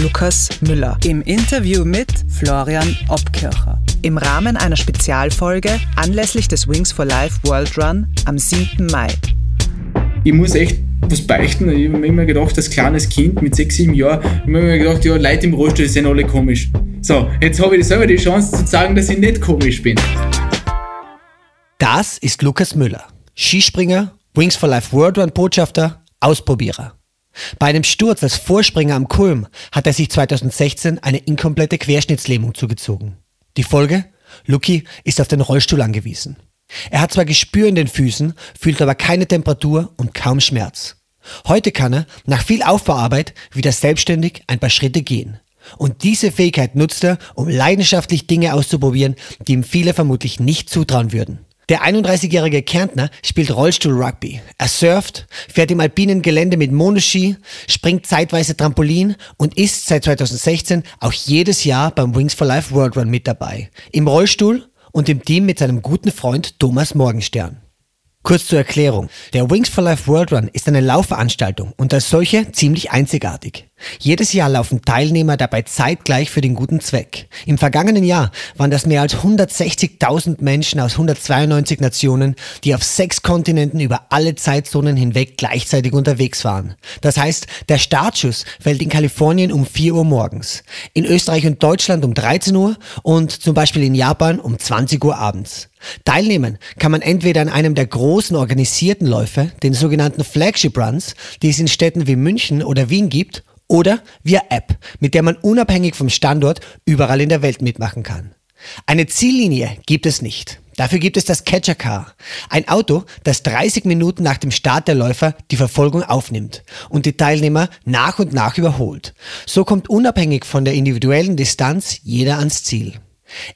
Lukas Müller im Interview mit Florian Obkircher. Im Rahmen einer Spezialfolge anlässlich des Wings for Life World Run am 7. Mai. Ich muss echt was beichten. Ich habe mir immer gedacht, als kleines Kind mit sechs, sieben Jahren, ich habe mir immer gedacht, ja, Leute im Rollstuhl sind alle komisch. So, jetzt habe ich selber die Chance zu sagen, dass ich nicht komisch bin. Das ist Lukas Müller, Skispringer, Wings for Life World Run Botschafter, Ausprobierer. Bei einem Sturz als Vorspringer am Kulm hat er sich 2016 eine inkomplette Querschnittslähmung zugezogen. Die Folge? Lucky ist auf den Rollstuhl angewiesen. Er hat zwar Gespür in den Füßen, fühlt aber keine Temperatur und kaum Schmerz. Heute kann er, nach viel Aufbauarbeit, wieder selbstständig ein paar Schritte gehen. Und diese Fähigkeit nutzt er, um leidenschaftlich Dinge auszuprobieren, die ihm viele vermutlich nicht zutrauen würden. Der 31-jährige Kärntner spielt Rollstuhl-Rugby. Er surft, fährt im alpinen Gelände mit Monoski, springt zeitweise Trampolin und ist seit 2016 auch jedes Jahr beim Wings for Life World Run mit dabei. Im Rollstuhl und im Team mit seinem guten Freund Thomas Morgenstern. Kurz zur Erklärung. Der Wings for Life World Run ist eine Laufveranstaltung und als solche ziemlich einzigartig. Jedes Jahr laufen Teilnehmer dabei zeitgleich für den guten Zweck. Im vergangenen Jahr waren das mehr als 160.000 Menschen aus 192 Nationen, die auf sechs Kontinenten über alle Zeitzonen hinweg gleichzeitig unterwegs waren. Das heißt, der Startschuss fällt in Kalifornien um 4 Uhr morgens, in Österreich und Deutschland um 13 Uhr und zum Beispiel in Japan um 20 Uhr abends. Teilnehmen kann man entweder an einem der großen organisierten Läufe, den sogenannten Flagship Runs, die es in Städten wie München oder Wien gibt, oder via App, mit der man unabhängig vom Standort überall in der Welt mitmachen kann. Eine Ziellinie gibt es nicht. Dafür gibt es das Catcher Car, ein Auto, das 30 Minuten nach dem Start der Läufer die Verfolgung aufnimmt und die Teilnehmer nach und nach überholt. So kommt unabhängig von der individuellen Distanz jeder ans Ziel.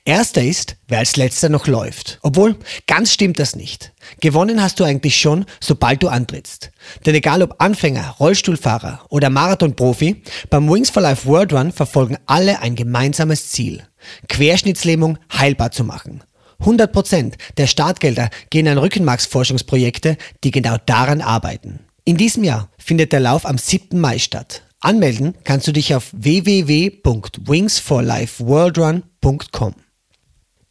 Erster ist, wer als letzter noch läuft. Obwohl, ganz stimmt das nicht. Gewonnen hast du eigentlich schon, sobald du antrittst. Denn egal ob Anfänger, Rollstuhlfahrer oder Marathonprofi, beim Wings for Life World Run verfolgen alle ein gemeinsames Ziel. Querschnittslähmung heilbar zu machen. 100% der Startgelder gehen an Rückenmarksforschungsprojekte, die genau daran arbeiten. In diesem Jahr findet der Lauf am 7. Mai statt. Anmelden kannst du dich auf www.wingsforlifeworldrun.com.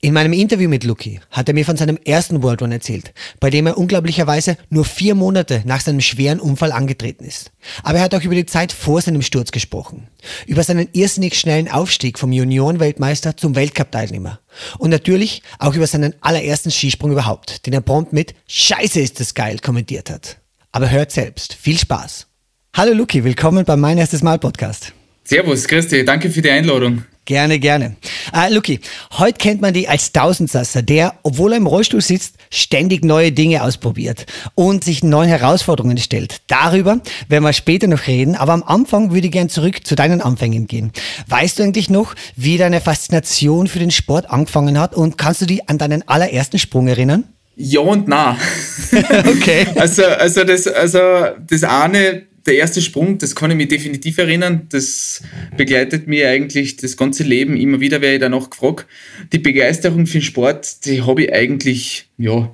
In meinem Interview mit Lucky hat er mir von seinem ersten World Run erzählt, bei dem er unglaublicherweise nur vier Monate nach seinem schweren Unfall angetreten ist. Aber er hat auch über die Zeit vor seinem Sturz gesprochen. Über seinen irrsinnig schnellen Aufstieg vom Junioren-Weltmeister zum Weltcup-Teilnehmer. Und natürlich auch über seinen allerersten Skisprung überhaupt, den er prompt mit Scheiße ist das geil kommentiert hat. Aber hört selbst. Viel Spaß. Hallo Luki, willkommen beim Mein erstes Mal Podcast. Servus, Christi, danke für die Einladung. Gerne, gerne. Äh, Luki, heute kennt man dich als Tausendsasser, der, obwohl er im Rollstuhl sitzt, ständig neue Dinge ausprobiert und sich neuen Herausforderungen stellt. Darüber werden wir später noch reden, aber am Anfang würde ich gern zurück zu deinen Anfängen gehen. Weißt du eigentlich noch, wie deine Faszination für den Sport angefangen hat und kannst du dich an deinen allerersten Sprung erinnern? Ja und na. okay. Also, also, das, also das eine der erste Sprung, das kann ich mich definitiv erinnern. Das begleitet mir eigentlich das ganze Leben. Immer wieder werde ich danach gefragt. Die Begeisterung für den Sport, die habe ich eigentlich, ja,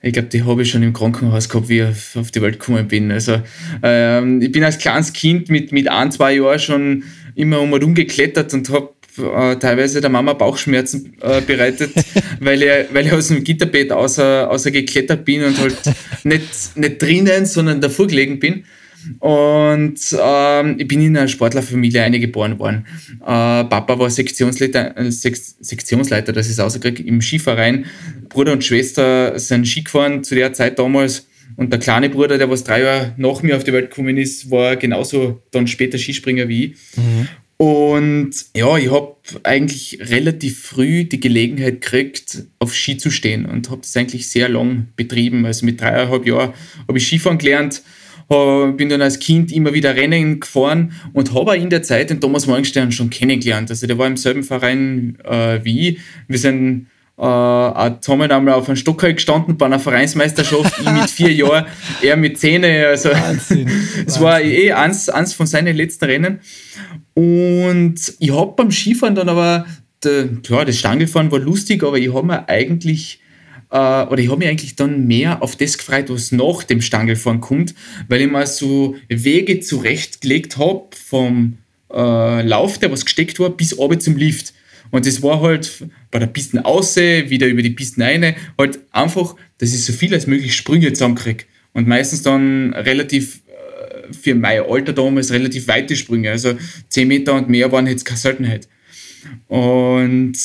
ich glaube, die habe ich schon im Krankenhaus gehabt, wie ich auf die Welt gekommen bin. Also, ähm, ich bin als kleines Kind mit, mit ein, zwei Jahren schon immer um und um geklettert und habe äh, teilweise der Mama Bauchschmerzen äh, bereitet, weil ich, weil ich aus dem Gitterbett außer, außer geklettert bin und halt nicht, nicht drinnen, sondern davor gelegen bin. Und ähm, ich bin in einer Sportlerfamilie eingeboren worden. Äh, Papa war Sektionsleiter, äh, Sektionsleiter, das ist ausgekriegt, im Skiverein. Bruder und Schwester sind Ski gefahren zu der Zeit damals. Und der kleine Bruder, der was drei Jahre nach mir auf die Welt gekommen ist, war genauso dann später Skispringer wie ich. Mhm. Und ja, ich habe eigentlich relativ früh die Gelegenheit gekriegt, auf Ski zu stehen und habe das eigentlich sehr lang betrieben. Also mit dreieinhalb Jahren habe ich Skifahren gelernt bin dann als Kind immer wieder Rennen gefahren und habe in der Zeit den Thomas Morgenstern schon kennengelernt. Also der war im selben Verein äh, wie ich. Wir sind äh, auch zusammen einmal auf einem Stocker gestanden bei einer Vereinsmeisterschaft, ich mit vier Jahren, er mit zehn. Also es war eh eins, eins von seinen letzten Rennen. Und ich habe beim Skifahren dann aber, der, klar, das Stangelfahren war lustig, aber ich habe mir eigentlich äh, oder ich habe mich eigentlich dann mehr auf das gefreut, was nach dem Stangelfahren kommt, weil ich mal so Wege zurechtgelegt habe vom äh, Lauf, der was gesteckt war, bis oben zum Lift. Und das war halt bei der Pisten außer, wieder über die Pisten eine, halt einfach, dass ich so viel als möglich Sprünge zusammenkriege. Und meistens dann relativ, äh, für mein Alter damals, relativ weite Sprünge. Also 10 Meter und mehr waren jetzt keine Seltenheit. Und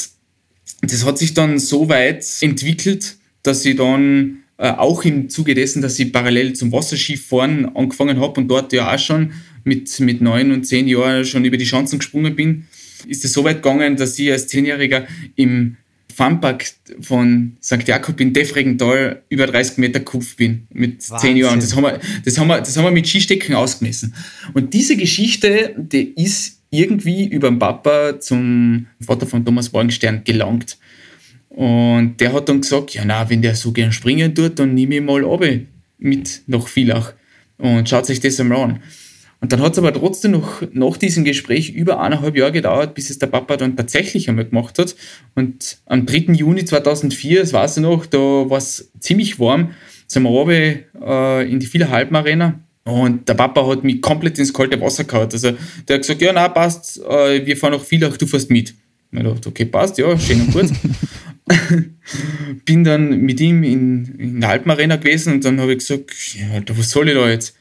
das hat sich dann so weit entwickelt, dass ich dann äh, auch im Zuge dessen, dass ich parallel zum Wasserskifahren angefangen habe und dort ja auch schon mit, mit neun und zehn Jahren schon über die Chancen gesprungen bin, ist es so weit gegangen, dass ich als Zehnjähriger im Funpark von St. Jakob in Defregental über 30 Meter Kupf bin mit zehn Jahren. Das haben, wir, das, haben wir, das haben wir mit Skistecken ausgemessen. Und diese Geschichte, die ist irgendwie über den Papa zum Vater von Thomas Morgenstern gelangt. Und der hat dann gesagt, ja na, wenn der so gern springen tut, dann nehme ich mal ab mit nach Villach und schaut sich das einmal an. Und dann hat es aber trotzdem noch nach diesem Gespräch über eineinhalb Jahre gedauert, bis es der Papa dann tatsächlich einmal gemacht hat. Und am 3. Juni 2004, das weiß ich noch, da war es ziemlich warm, sind wir runter, äh, in die Viele Halben und der Papa hat mich komplett ins kalte Wasser gehauen. Also der hat gesagt, ja, na passt, äh, wir fahren nach Villach, du fährst mit. Ich dachte, okay, passt, ja, schön und gut. Bin dann mit ihm in, in der Alpenarena gewesen und dann habe ich gesagt, ja, was soll ich da jetzt?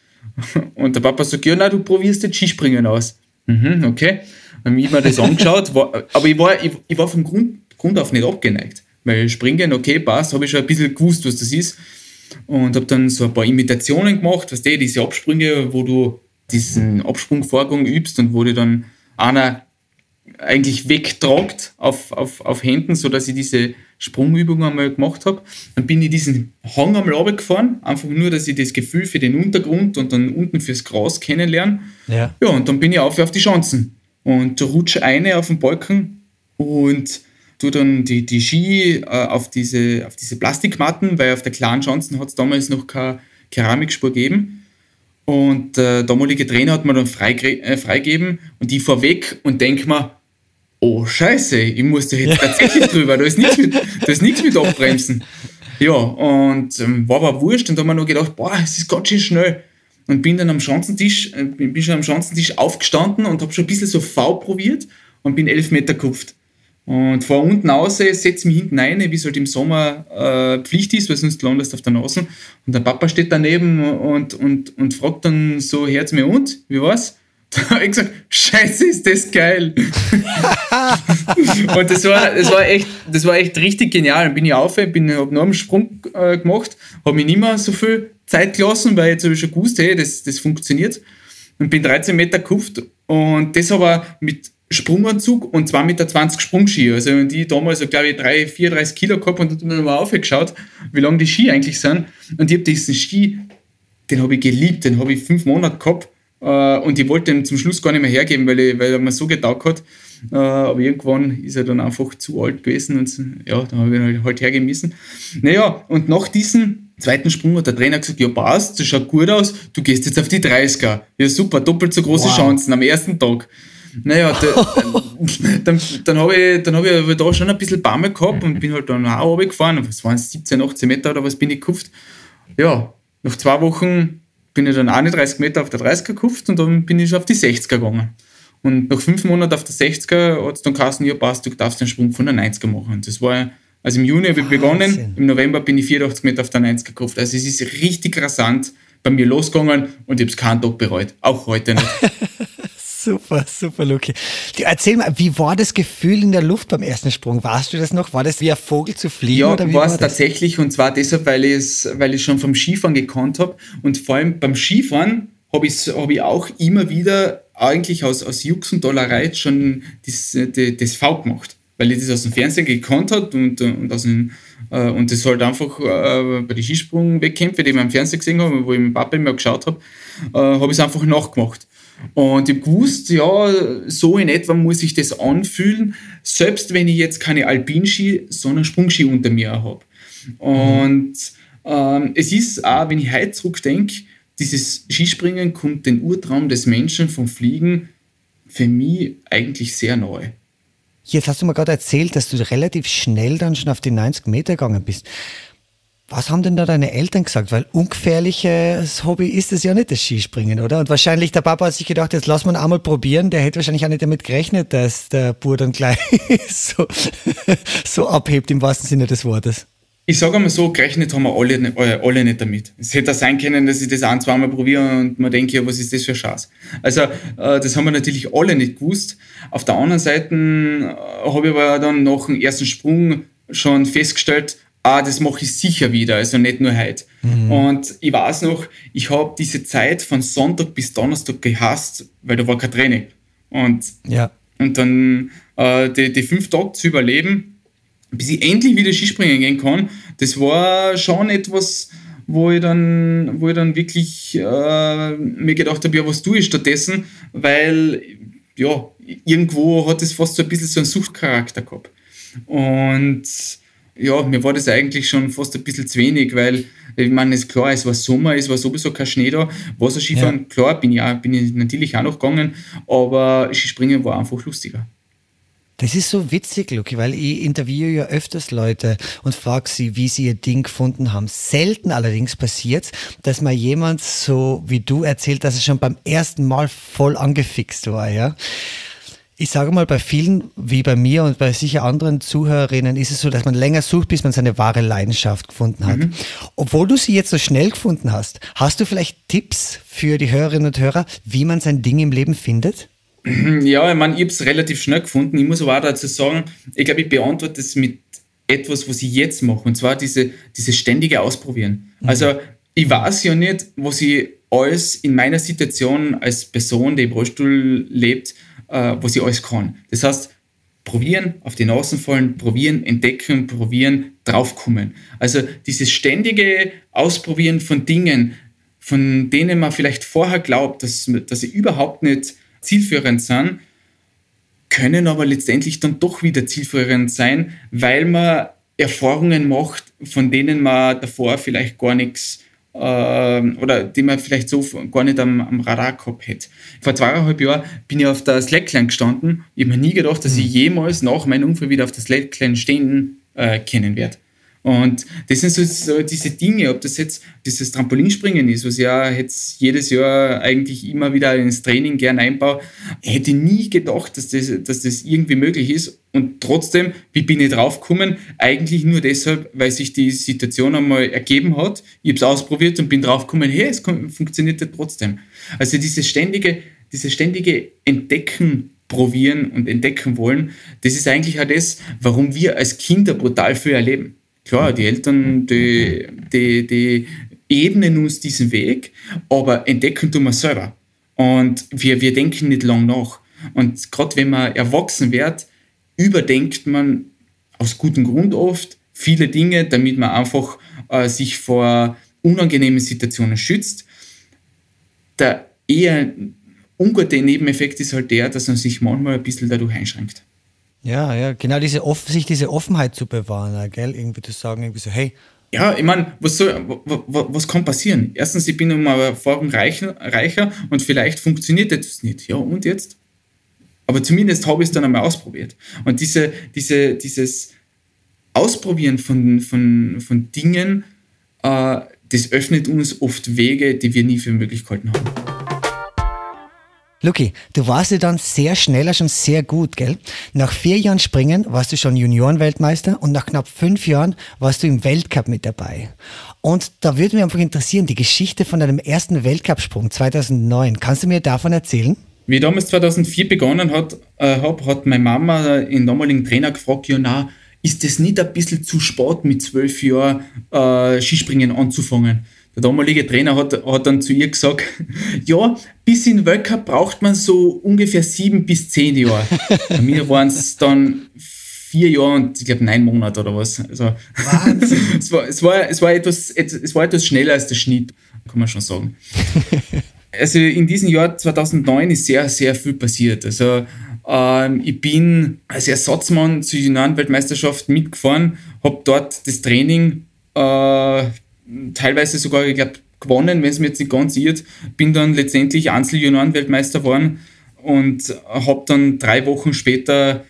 Und der Papa sagt, ja, na, du probierst jetzt Skispringen aus. Mhm, okay. Dann habe ich mir das angeschaut, war, aber ich war, ich, ich, war vom Grund, Grund auf nicht abgeneigt. Weil Springen, okay, passt, habe ich schon ein bisschen gewusst, was das ist. Und habe dann so ein paar Imitationen gemacht, weißt du, diese Absprünge, wo du diesen Absprungvorgang übst und wo dir dann einer eigentlich wegtragt auf, auf, auf Händen, sodass ich diese Sprungübung einmal gemacht habe. Dann bin ich diesen Hang einmal runtergefahren, einfach nur, dass ich das Gefühl für den Untergrund und dann unten fürs Gras kennenlerne. Ja. ja, und dann bin ich auf auf die Chancen und rutsche eine auf den Balken und tue dann die, die Ski äh, auf, diese, auf diese Plastikmatten, weil auf der kleinen Chancen hat es damals noch keine Keramikspur gegeben. Und der äh, damalige Trainer hat mir dann äh, freigegeben und ich fahre weg und denke mir, oh Scheiße, ich muss da jetzt tatsächlich drüber, da ist nichts mit, da ist nichts mit Abbremsen. Ja, und ähm, war aber wurscht und da haben wir noch gedacht, boah, es ist ganz schön schnell. Und bin dann am Schanzentisch, äh, bin schon am Schanzentisch aufgestanden und habe schon ein bisschen so V probiert und bin elf Meter gekupft. Und vor unten aus, setze mich hinten ein, wie es halt im Sommer äh, Pflicht ist, weil sonst landest du auf der Nase. Und der Papa steht daneben und, und, und fragt dann so, Herz mir und, wie war's? Da habe ich gesagt, scheiße, ist das geil. und das war, das, war echt, das war echt richtig genial. Dann bin ich auf, bin, habe noch einen Sprung äh, gemacht, habe mich nicht mehr so viel Zeit gelassen, weil jetzt habe ich schon gewusst, hey, das, das funktioniert. Und bin 13 Meter gekupft und das aber mit Sprunganzug und 2,20 Meter Sprungski. Also die damals, glaube ich, 3, 34 Kilo gehabt und dann habe ich mal aufgeschaut, wie lang die Ski eigentlich sind. Und ich habe diesen Ski, den habe ich geliebt, den habe ich fünf Monate gehabt äh, und ich wollte den zum Schluss gar nicht mehr hergeben, weil, ich, weil er mir so getaugt hat. Äh, aber irgendwann ist er dann einfach zu alt gewesen und ja, dann habe ich ihn halt, halt hergeben müssen. Naja, und nach diesem zweiten Sprung hat der Trainer gesagt, ja passt, das schaut gut aus, du gehst jetzt auf die 30er. Ja super, doppelt so große wow. Chancen am ersten Tag. Naja, da, dann, dann habe ich, hab ich aber da schon ein bisschen Bammel gehabt und bin halt dann auch runtergefahren. Was waren es, 17, 18 Meter oder was bin ich gekupft? Ja, nach zwei Wochen bin ich dann 31 Meter auf der 30er gekupft und dann bin ich auf die 60er gegangen. Und nach fünf Monaten auf der 60er hat es dann geheißen, ja passt, du darfst den Sprung von der 90er machen. Das war, also im Juni habe ich begonnen, im November bin ich 84 Meter auf der 90er gekauft. Also es ist richtig rasant bei mir losgegangen und ich habe es keinen Tag bereut. Auch heute nicht. Super, super, Luki. Erzähl mal, wie war das Gefühl in der Luft beim ersten Sprung? Warst du das noch? War das wie ein Vogel zu fliegen? Ja, war es tatsächlich und zwar deshalb, weil ich es weil schon vom Skifahren gekannt habe und vor allem beim Skifahren habe ich, hab ich auch immer wieder eigentlich aus, aus Jux und Dollerei schon das, das, V gemacht. weil ich das aus dem Fernsehen gekannt habe und, und, aus dem, äh, und das halt einfach äh, bei den Skisprung-Wettkämpfen, die ich im Fernsehen gesehen habe, wo ich mit Papa immer geschaut habe, äh, habe ich es einfach nachgemacht. Und ich gewusst, ja, so in etwa muss ich das anfühlen, selbst wenn ich jetzt keine Alpinski, sondern Sprungski unter mir habe. Und ähm, es ist auch, wenn ich heute zurückdenke, dieses Skispringen kommt den Urtraum des Menschen vom Fliegen für mich eigentlich sehr neu. Jetzt hast du mir gerade erzählt, dass du relativ schnell dann schon auf die 90 Meter gegangen bist. Was haben denn da deine Eltern gesagt? Weil ungefährliches Hobby ist es ja nicht, das Skispringen, oder? Und wahrscheinlich der Papa hat sich gedacht, jetzt lass mal einmal probieren. Der hätte wahrscheinlich auch nicht damit gerechnet, dass der Bur dann gleich so, so abhebt im wahrsten Sinne des Wortes. Ich sage einmal so, gerechnet haben wir alle, äh, alle nicht damit. Es hätte sein können, dass ich das ein, zweimal probiere und man denke, ja, was ist das für Schatz? Also, äh, das haben wir natürlich alle nicht gewusst. Auf der anderen Seite äh, habe ich aber dann nach dem ersten Sprung schon festgestellt, ah, das mache ich sicher wieder, also nicht nur heute. Mhm. Und ich weiß noch, ich habe diese Zeit von Sonntag bis Donnerstag gehasst, weil da war kein Training. Und, ja. und dann äh, die, die fünf Tage zu überleben, bis ich endlich wieder Skispringen gehen kann, das war schon etwas, wo ich dann, wo ich dann wirklich äh, mir gedacht habe, ja, was tue ich stattdessen? Weil, ja, irgendwo hat es fast so ein bisschen so einen Suchtcharakter gehabt. Und ja, mir war das eigentlich schon fast ein bisschen zu wenig, weil ich meine, es ist klar, es war Sommer, es war sowieso kein Schnee da. Wasserskifahren, ja. klar, bin ich, auch, bin ich natürlich auch noch gegangen, aber Skispringen war einfach lustiger. Das ist so witzig, Luki, weil ich interviewe ja öfters Leute und frage sie, wie sie ihr Ding gefunden haben. Selten allerdings passiert, dass mal jemand so wie du erzählt, dass es schon beim ersten Mal voll angefixt war, ja. Ich sage mal, bei vielen, wie bei mir und bei sicher anderen Zuhörerinnen, ist es so, dass man länger sucht, bis man seine wahre Leidenschaft gefunden hat. Mhm. Obwohl du sie jetzt so schnell gefunden hast, hast du vielleicht Tipps für die Hörerinnen und Hörer, wie man sein Ding im Leben findet? Ja, ich meine, ich habe es relativ schnell gefunden. Ich muss aber auch dazu sagen, ich glaube, ich beantworte das mit etwas, was ich jetzt mache, und zwar diese, diese ständige Ausprobieren. Mhm. Also, ich weiß ja nicht, was ich alles in meiner Situation als Person, die im Rollstuhl lebt, äh, was ich alles kann. Das heißt, probieren, auf die Nase fallen, probieren, entdecken, probieren, draufkommen. Also dieses ständige Ausprobieren von Dingen, von denen man vielleicht vorher glaubt, dass, dass sie überhaupt nicht zielführend sind, können aber letztendlich dann doch wieder zielführend sein, weil man Erfahrungen macht, von denen man davor vielleicht gar nichts oder die man vielleicht so gar nicht am, am Radar gehabt hätte. Vor zweieinhalb Jahren bin ich auf der Slackline gestanden. Ich habe mir nie gedacht, dass ich hm. jemals nach meinem Unfall wieder auf der Slackline stehen äh, können werde. Und das sind so, so, diese Dinge, ob das jetzt dieses Trampolinspringen ist, was ja jetzt jedes Jahr eigentlich immer wieder ins Training gern einbaue, hätte nie gedacht, dass das, dass das irgendwie möglich ist. Und trotzdem, wie bin ich draufgekommen? Eigentlich nur deshalb, weil sich die Situation einmal ergeben hat. Ich habe es ausprobiert und bin draufgekommen, hey, es funktioniert ja trotzdem. Also dieses ständige, dieses ständige Entdecken probieren und entdecken wollen, das ist eigentlich auch das, warum wir als Kinder brutal viel erleben. Klar, die Eltern, die, die, die ebnen uns diesen Weg, aber entdecken tun wir selber. Und wir, wir denken nicht lang nach. Und gerade wenn man erwachsen wird, überdenkt man aus gutem Grund oft viele Dinge, damit man einfach äh, sich vor unangenehmen Situationen schützt. Der eher ungute Nebeneffekt ist halt der, dass man sich manchmal ein bisschen dadurch einschränkt. Ja, ja, genau diese sich diese Offenheit zu bewahren, gell? Irgendwie zu sagen, irgendwie so, hey. Ja, ich meine, was, was, kann passieren? Erstens, ich bin um Erfahrung reicher, reicher und vielleicht funktioniert etwas nicht. Ja, und jetzt? Aber zumindest habe ich es dann einmal ausprobiert. Und diese, diese, dieses Ausprobieren von, von, von Dingen, äh, das öffnet uns oft Wege, die wir nie für möglich gehalten haben. Luki, du warst ja dann sehr schneller schon sehr gut, gell? Nach vier Jahren Springen warst du schon Juniorenweltmeister und nach knapp fünf Jahren warst du im Weltcup mit dabei. Und da würde mich einfach interessieren, die Geschichte von deinem ersten Weltcupsprung 2009. Kannst du mir davon erzählen? Wie ich damals 2004 begonnen hat, äh, hab, hat meine Mama den damaligen Trainer gefragt, ja na, ist das nicht ein bisschen zu spät mit zwölf Jahren äh, Skispringen anzufangen? Der damalige Trainer hat, hat dann zu ihr gesagt, ja, bis in Weltcup braucht man so ungefähr sieben bis zehn Jahre. Bei mir waren es dann vier Jahre und ich glaube neun Monate oder was. Also es, war, es, war, es, war etwas, es war etwas schneller als der Schnitt, kann man schon sagen. also in diesem Jahr 2009 ist sehr, sehr viel passiert. Also ähm, ich bin als Ersatzmann zur Juniorenweltmeisterschaft mitgefahren, habe dort das Training äh, teilweise sogar, ich glaube, gewonnen, wenn es mir jetzt nicht ganz irrt. Bin dann letztendlich Einzel-Junioren-Weltmeister geworden und habe dann drei Wochen später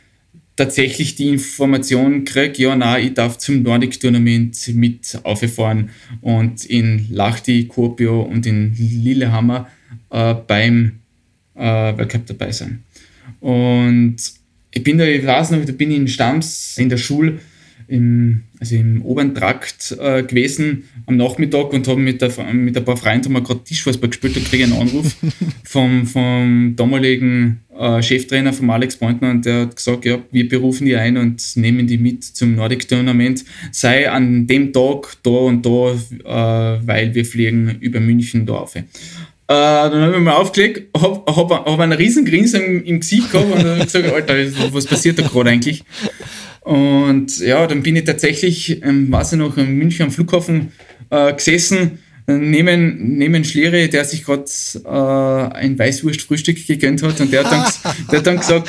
tatsächlich die Information gekriegt, ja, nein, ich darf zum Nordic Tournament mit auffahren und in Lahti, Kuopio und in Lillehammer äh, beim äh, Weltcup dabei sein. Und ich bin da, ich weiß noch, da bin ich in Stamms in der Schule im, also im oberen Trakt äh, gewesen am Nachmittag und habe mit, mit ein paar Freunden gerade Tischfußball gespielt. Da kriege einen Anruf vom, vom damaligen äh, Cheftrainer von Alex Pointner und der hat gesagt, ja, wir berufen die ein und nehmen die mit zum Nordic Tournament. Sei an dem Tag da und da, äh, weil wir fliegen über München da auf. Äh, dann habe ich mal aufgelegt, habe hab, hab einen riesen Grinsen im, im Gesicht gehabt und habe gesagt, Alter, was passiert da gerade eigentlich? Und ja, dann bin ich tatsächlich, ähm, weiß ich noch, in München am Flughafen äh, gesessen, neben, neben Schliere, der sich gerade äh, ein Weißwurstfrühstück gegönnt hat und der hat dann, der hat dann gesagt,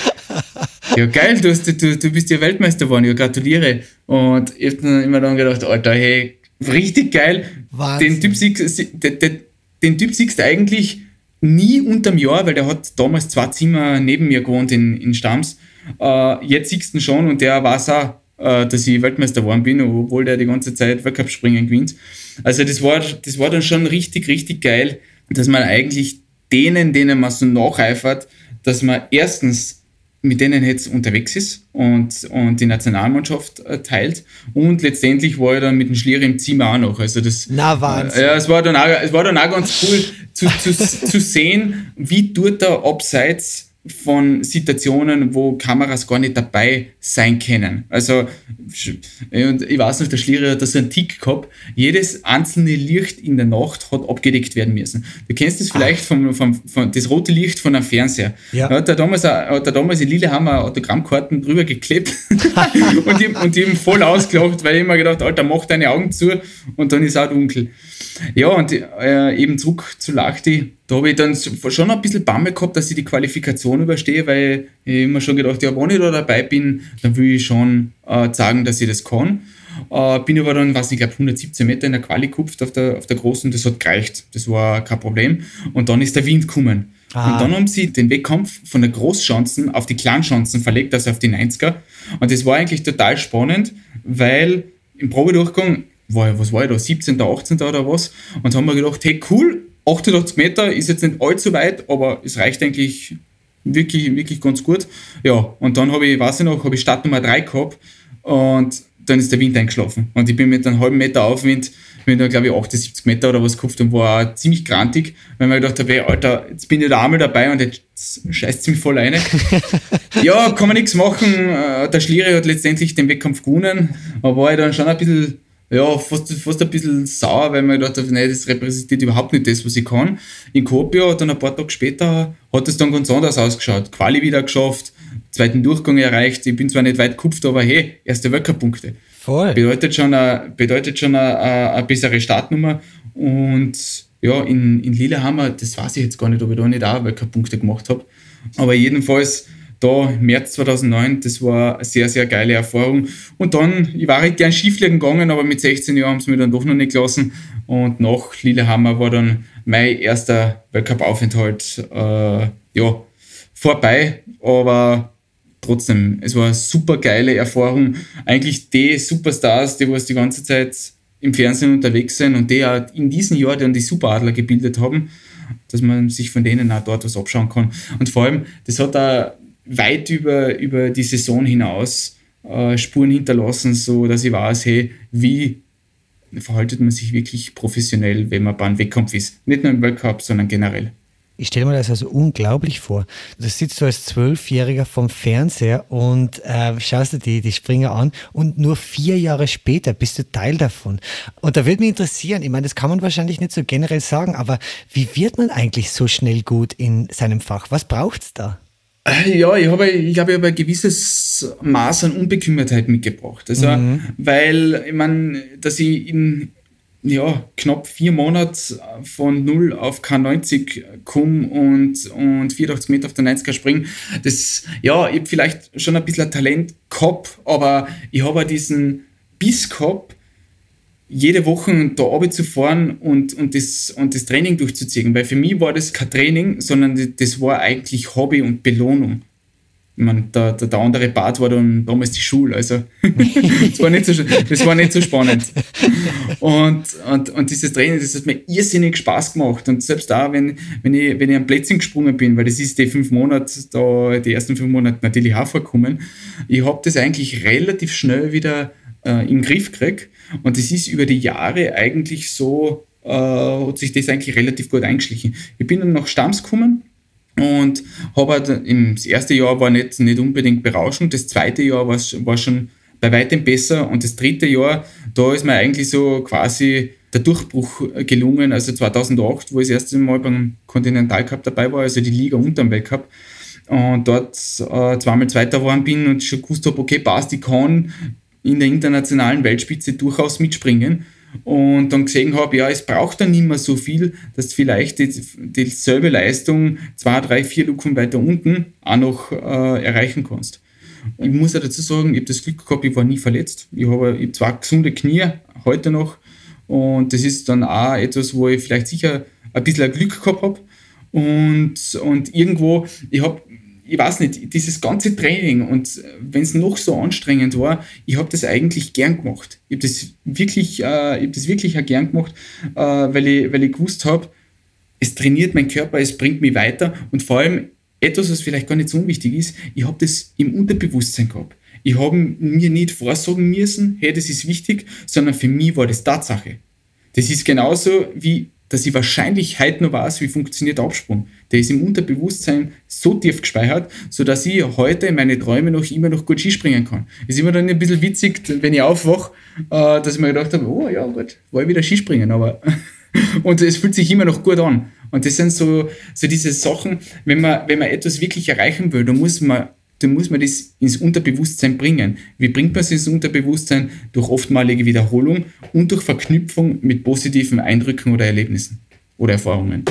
ja geil, du, hast, du, du bist ja Weltmeister geworden, ja gratuliere. Und ich habe dann immer dann gedacht, Alter, hey, richtig geil. Wahnsinn. Den Typ, siehst, den, den Typ siehst du eigentlich nie unterm Jahr, weil der hat damals zwei Zimmer neben mir gewohnt in, in Stams. Äh, jetzt siehst du ihn schon und der weiß auch, äh, dass ich Weltmeister geworden bin, obwohl der die ganze Zeit Weltcup-Springen gewinnt. Also das war, das war dann schon richtig, richtig geil, dass man eigentlich denen, denen man so nacheifert, dass man erstens mit denen jetzt unterwegs ist und, und die Nationalmannschaft äh, teilt. Und letztendlich war er dann mit dem Schlier im Zimmer auch noch. Also das, Na, Wahnsinn. Äh, ja, es war, dann auch, es war dann auch ganz cool zu, zu, zu sehen, wie dort er abseits von Situationen, wo Kameras gar nicht dabei sein können. Also, und ich weiß noch, der Schlierer hat da so einen Tick gehabt. Jedes einzelne Licht in der Nacht hat abgedeckt werden müssen. Du kennst das vielleicht vom, vom, vom, das rote Licht von einem Fernseher. Ja. Da hat er damals, hat er damals in Lillehammer Autogrammkarten drüber geklebt und, die, und die haben voll ausgelacht, weil ich immer gedacht, Alter, mach deine Augen zu und dann ist es auch dunkel. Ja, und äh, eben zurück zu Lachti, da habe ich dann schon ein bisschen Bammel gehabt, dass ich die Qualifikation überstehe, weil ich immer schon gedacht, ja, wenn ich da dabei bin, dann will ich schon äh, sagen, dass ich das kann. Äh, bin aber dann, was ich glaube, 117 Meter in der Quali gekupft auf der, auf der großen, das hat gereicht, das war kein Problem. Und dann ist der Wind gekommen. Ah. Und dann haben sie den Wettkampf von der Großschanzen auf die Kleinschanzen verlegt, also auf die 90er. Und das war eigentlich total spannend, weil im Probedurchgang war, was war ich da, 17., 18. oder was? Und haben wir gedacht, hey cool, 88 Meter ist jetzt nicht allzu weit, aber es reicht eigentlich wirklich, wirklich ganz gut. Ja, und dann habe ich, weiß ich noch, habe ich Startnummer 3 gehabt und dann ist der Wind eingeschlafen. Und ich bin mit einem halben Meter Aufwind, bin da glaube ich 78 Meter oder was gekauft und war ziemlich grantig, weil mir gedacht habe, hey, Alter, jetzt bin ich da einmal dabei und jetzt scheißt es mich voll rein. ja, kann man nichts machen. Äh, der Schliere hat letztendlich den Wettkampf gewonnen, aber war ich dann schon ein bisschen ja, fast, fast ein bisschen sauer, weil man gedacht hat, nein, das repräsentiert überhaupt nicht das, was ich kann. In Kopio, dann ein paar Tage später, hat es dann ganz anders ausgeschaut. Quali wieder geschafft, zweiten Durchgang erreicht. Ich bin zwar nicht weit gekupft, aber hey, erste Weltcup-Punkte. Voll. Bedeutet schon, eine, bedeutet schon eine, eine bessere Startnummer. Und ja, in, in Lillehammer, das weiß ich jetzt gar nicht, ob ich da nicht auch Weltcup-Punkte gemacht habe. Aber jedenfalls da März 2009, das war eine sehr, sehr geile Erfahrung. Und dann, ich war halt gern Skifliegen gegangen, aber mit 16 Jahren haben sie mich dann doch noch nicht gelassen. Und nach Lillehammer war dann mein erster Weltcup-Aufenthalt äh, ja, vorbei. Aber trotzdem, es war eine super geile Erfahrung. Eigentlich die Superstars, die was die ganze Zeit im Fernsehen unterwegs sind und die auch in diesem Jahr dann die Superadler gebildet haben, dass man sich von denen auch dort was abschauen kann. Und vor allem, das hat da weit über, über die Saison hinaus äh, Spuren hinterlassen, so dass ich weiß, hey, wie verhaltet man sich wirklich professionell, wenn man beim Wettkampf ist. Nicht nur im Weltcup, sondern generell. Ich stelle mir das also unglaublich vor. Du sitzt du als Zwölfjähriger vom Fernseher und äh, schaust dir die, die Springer an und nur vier Jahre später bist du Teil davon. Und da würde mich interessieren, ich meine, das kann man wahrscheinlich nicht so generell sagen, aber wie wird man eigentlich so schnell gut in seinem Fach? Was braucht es da? Äh, ja, ich habe, ich habe ein gewisses Maß an Unbekümmertheit mitgebracht. Also, mhm. weil, ich meine, dass ich in ja, knapp vier Monate von 0 auf K90 komme und, und 84 Meter auf der 90er springe, das, ja, ich habe vielleicht schon ein bisschen ein Talent gehabt, aber ich habe diesen Biss gehabt, jede Woche da zu fahren und, und, das, und das Training durchzuziehen. Weil für mich war das kein Training, sondern das war eigentlich Hobby und Belohnung. Ich meine, der, der, der andere Part war dann damals die Schule, also das, war nicht so, das war nicht so spannend. Und, und, und dieses Training, das hat mir irrsinnig Spaß gemacht. Und selbst da, wenn, wenn, ich, wenn ich am Plätzchen gesprungen bin, weil das ist die fünf Monate, da, die ersten fünf Monate natürlich auch vorkommen, ich habe das eigentlich relativ schnell wieder äh, in den Griff gekriegt. Und das ist über die Jahre eigentlich so, äh, hat sich das eigentlich relativ gut eingeschlichen. Ich bin dann nach Stamms gekommen und habe halt das erste Jahr war nicht, nicht unbedingt berauschend, das zweite Jahr war, war schon bei weitem besser und das dritte Jahr, da ist mir eigentlich so quasi der Durchbruch gelungen, also 2008, wo ich das erste Mal beim Continental Cup dabei war, also die Liga unter dem Weltcup und dort äh, zweimal Zweiter geworden bin und schon gewusst habe, okay, passt, ich kann in der internationalen Weltspitze durchaus mitspringen. Und dann gesehen habe, ja, es braucht dann nicht mehr so viel, dass vielleicht die, dieselbe Leistung zwei, drei, vier Luken weiter unten auch noch äh, erreichen kannst. Ich muss ja dazu sagen, ich habe das Glück gehabt, ich war nie verletzt. Ich habe, habe zwei gesunde Knie, heute noch. Und das ist dann auch etwas, wo ich vielleicht sicher ein bisschen Glück gehabt habe. Und, und irgendwo, ich habe ich weiß nicht, dieses ganze Training und wenn es noch so anstrengend war, ich habe das eigentlich gern gemacht. Ich habe das wirklich, äh, hab das wirklich auch gern gemacht, äh, weil, ich, weil ich gewusst habe, es trainiert meinen Körper, es bringt mich weiter und vor allem etwas, was vielleicht gar nicht so unwichtig ist, ich habe das im Unterbewusstsein gehabt. Ich habe mir nicht vorsagen müssen, hey, das ist wichtig, sondern für mich war das Tatsache. Das ist genauso wie dass ich wahrscheinlich heute noch weiß, wie funktioniert der Absprung. Der ist im Unterbewusstsein so tief gespeichert, sodass ich heute meine Träume noch immer noch gut Skispringen kann. Ist immer dann ein bisschen witzig, wenn ich aufwache, äh, dass ich mir gedacht habe, oh ja gut, ich wieder Skispringen, aber und es fühlt sich immer noch gut an. Und das sind so, so diese Sachen, wenn man, wenn man etwas wirklich erreichen will, dann muss man dann muss man das ins Unterbewusstsein bringen. Wie bringt man es ins Unterbewusstsein? Durch oftmalige Wiederholung und durch Verknüpfung mit positiven Eindrücken oder Erlebnissen oder Erfahrungen.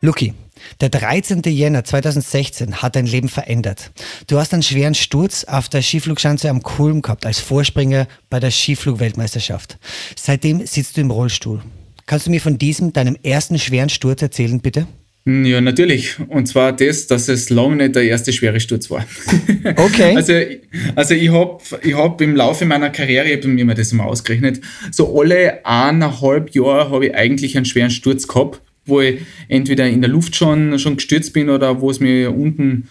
Luki, der 13. Jänner 2016 hat dein Leben verändert. Du hast einen schweren Sturz auf der Skiflugschanze am Kulm gehabt als Vorspringer bei der Skiflugweltmeisterschaft. Seitdem sitzt du im Rollstuhl. Kannst du mir von diesem, deinem ersten schweren Sturz erzählen, bitte? Ja, natürlich. Und zwar das, dass es lange nicht der erste schwere Sturz war. Okay. also, also ich habe ich hab im Laufe meiner Karriere, ich habe mir das mal ausgerechnet, so alle eineinhalb Jahre habe ich eigentlich einen schweren Sturz gehabt, wo ich entweder in der Luft schon, schon gestürzt bin oder wo es mir unten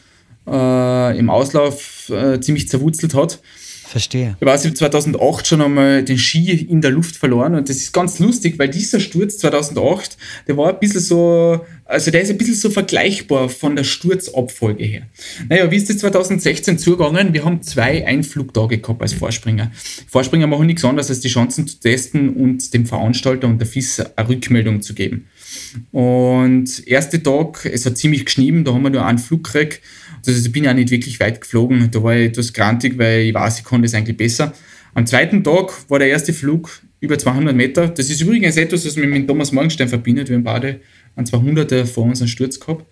äh, im Auslauf äh, ziemlich zerwurzelt hat. Verstehe. Ich weiß, ich habe 2008 schon einmal den Ski in der Luft verloren und das ist ganz lustig, weil dieser Sturz 2008, der war ein bisschen so, also der ist ein bisschen so vergleichbar von der Sturzabfolge her. Naja, wie ist das 2016 zugegangen? Wir haben zwei Einflugtage gehabt als Vorspringer. Vorspringer machen nichts anderes, als die Chancen zu testen und dem Veranstalter und der FIS eine Rückmeldung zu geben. Und erste Tag, es hat ziemlich geschnieben, da haben wir nur einen Flug gekriegt also ich bin ja nicht wirklich weit geflogen. Da war ich etwas grantig, weil ich weiß, ich konnte es eigentlich besser. Am zweiten Tag war der erste Flug über 200 Meter. Das ist übrigens etwas, was mich mit Thomas Morgenstein verbindet. Wir haben beide an 200er vor uns einen Sturz gehabt.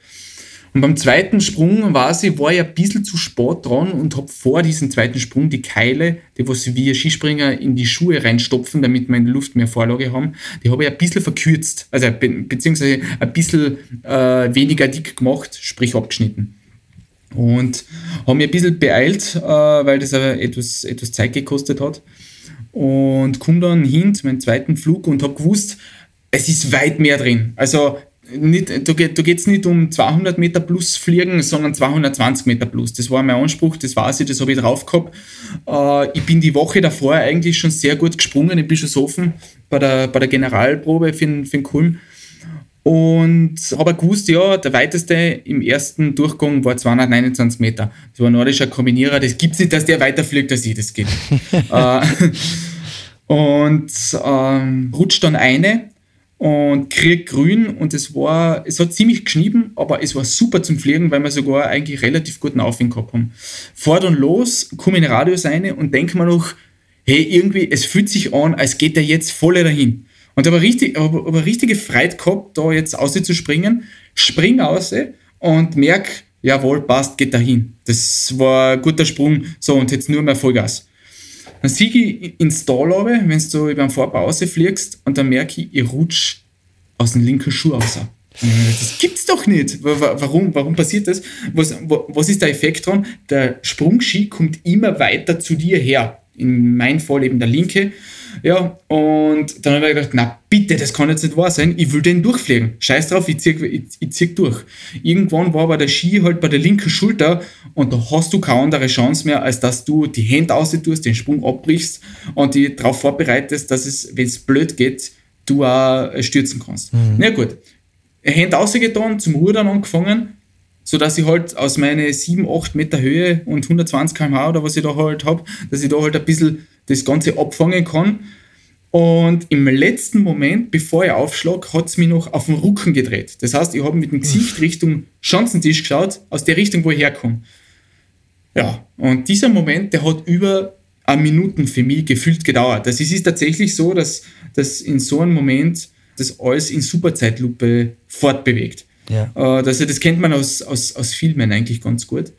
Und beim zweiten Sprung weiß ich, war ich ein bisschen zu spät dran und habe vor diesem zweiten Sprung die Keile, die was wir Skispringer in die Schuhe reinstopfen, damit wir in der Luft mehr Vorlage haben, die habe ich ein bisschen verkürzt, also be beziehungsweise ein bisschen äh, weniger dick gemacht, sprich abgeschnitten. Und habe mich ein bisschen beeilt, äh, weil das etwas, etwas Zeit gekostet hat. Und komme dann hin zu meinem zweiten Flug und habe gewusst, es ist weit mehr drin. Also nicht, da, da geht es nicht um 200 Meter plus fliegen, sondern 220 Meter plus. Das war mein Anspruch, das weiß ich, das habe ich drauf gehabt. Äh, ich bin die Woche davor eigentlich schon sehr gut gesprungen in Bischofshofen bei der, bei der Generalprobe für, für den Kulm. Und habe gewusst, ja, der weiteste im ersten Durchgang war 229 Meter. Das war ein nordischer Kombinierer. Das gibt es nicht, dass der weiterfliegt als ich, das geht. äh, und ähm, rutscht dann eine und krieg grün und es war, es hat ziemlich geschnieben, aber es war super zum Fliegen, weil wir sogar eigentlich relativ guten Aufwind gehabt haben. Fahr dann los, komme in den Radius rein und denke mir noch, hey, irgendwie, es fühlt sich an, als geht er jetzt voll dahin. Und aber richtig, aber, richtige Freude gehabt, da jetzt auszuspringen, spring aus und merk, jawohl, passt, geht dahin. Das war ein guter Sprung, so und jetzt nur mehr Vollgas. Dann sehe ich ins Tal wenn du über den Vorbau fliegst und dann merke ich, ich rutsch aus dem linken Schuh raus. Das gibt's doch nicht. Warum, warum passiert das? Was, was ist der Effekt dran? Der Sprungski kommt immer weiter zu dir her. In meinem Fall eben der linke. Ja, und dann habe ich gedacht, na bitte, das kann jetzt nicht wahr sein. Ich will den durchfliegen. Scheiß drauf, ich zieh, ich, ich zieh durch. Irgendwann war aber der Ski halt bei der linken Schulter und da hast du keine andere Chance mehr, als dass du die Hände tust, den Sprung abbrichst und dich darauf vorbereitest, dass es, wenn es blöd geht, du auch stürzen kannst. Mhm. Na gut, Hände rausgetan, zum Rudern angefangen, sodass ich halt aus meinen 7, 8 Meter Höhe und 120 km/h oder was ich da halt habe, dass ich da halt ein bisschen das Ganze abfangen kann. Und im letzten Moment, bevor ich aufschlag, hat es mich noch auf den Rücken gedreht. Das heißt, ich habe mit dem Gesicht Richtung Schanzentisch geschaut, aus der Richtung, wo ich herkomme. Ja, und dieser Moment, der hat über eine Minuten für mich gefühlt gedauert. Das ist, ist tatsächlich so, dass, dass in so einem Moment das alles in Superzeitlupe fortbewegt. Ja. Äh, das, kennt man aus, aus, aus Filmen eigentlich ganz gut.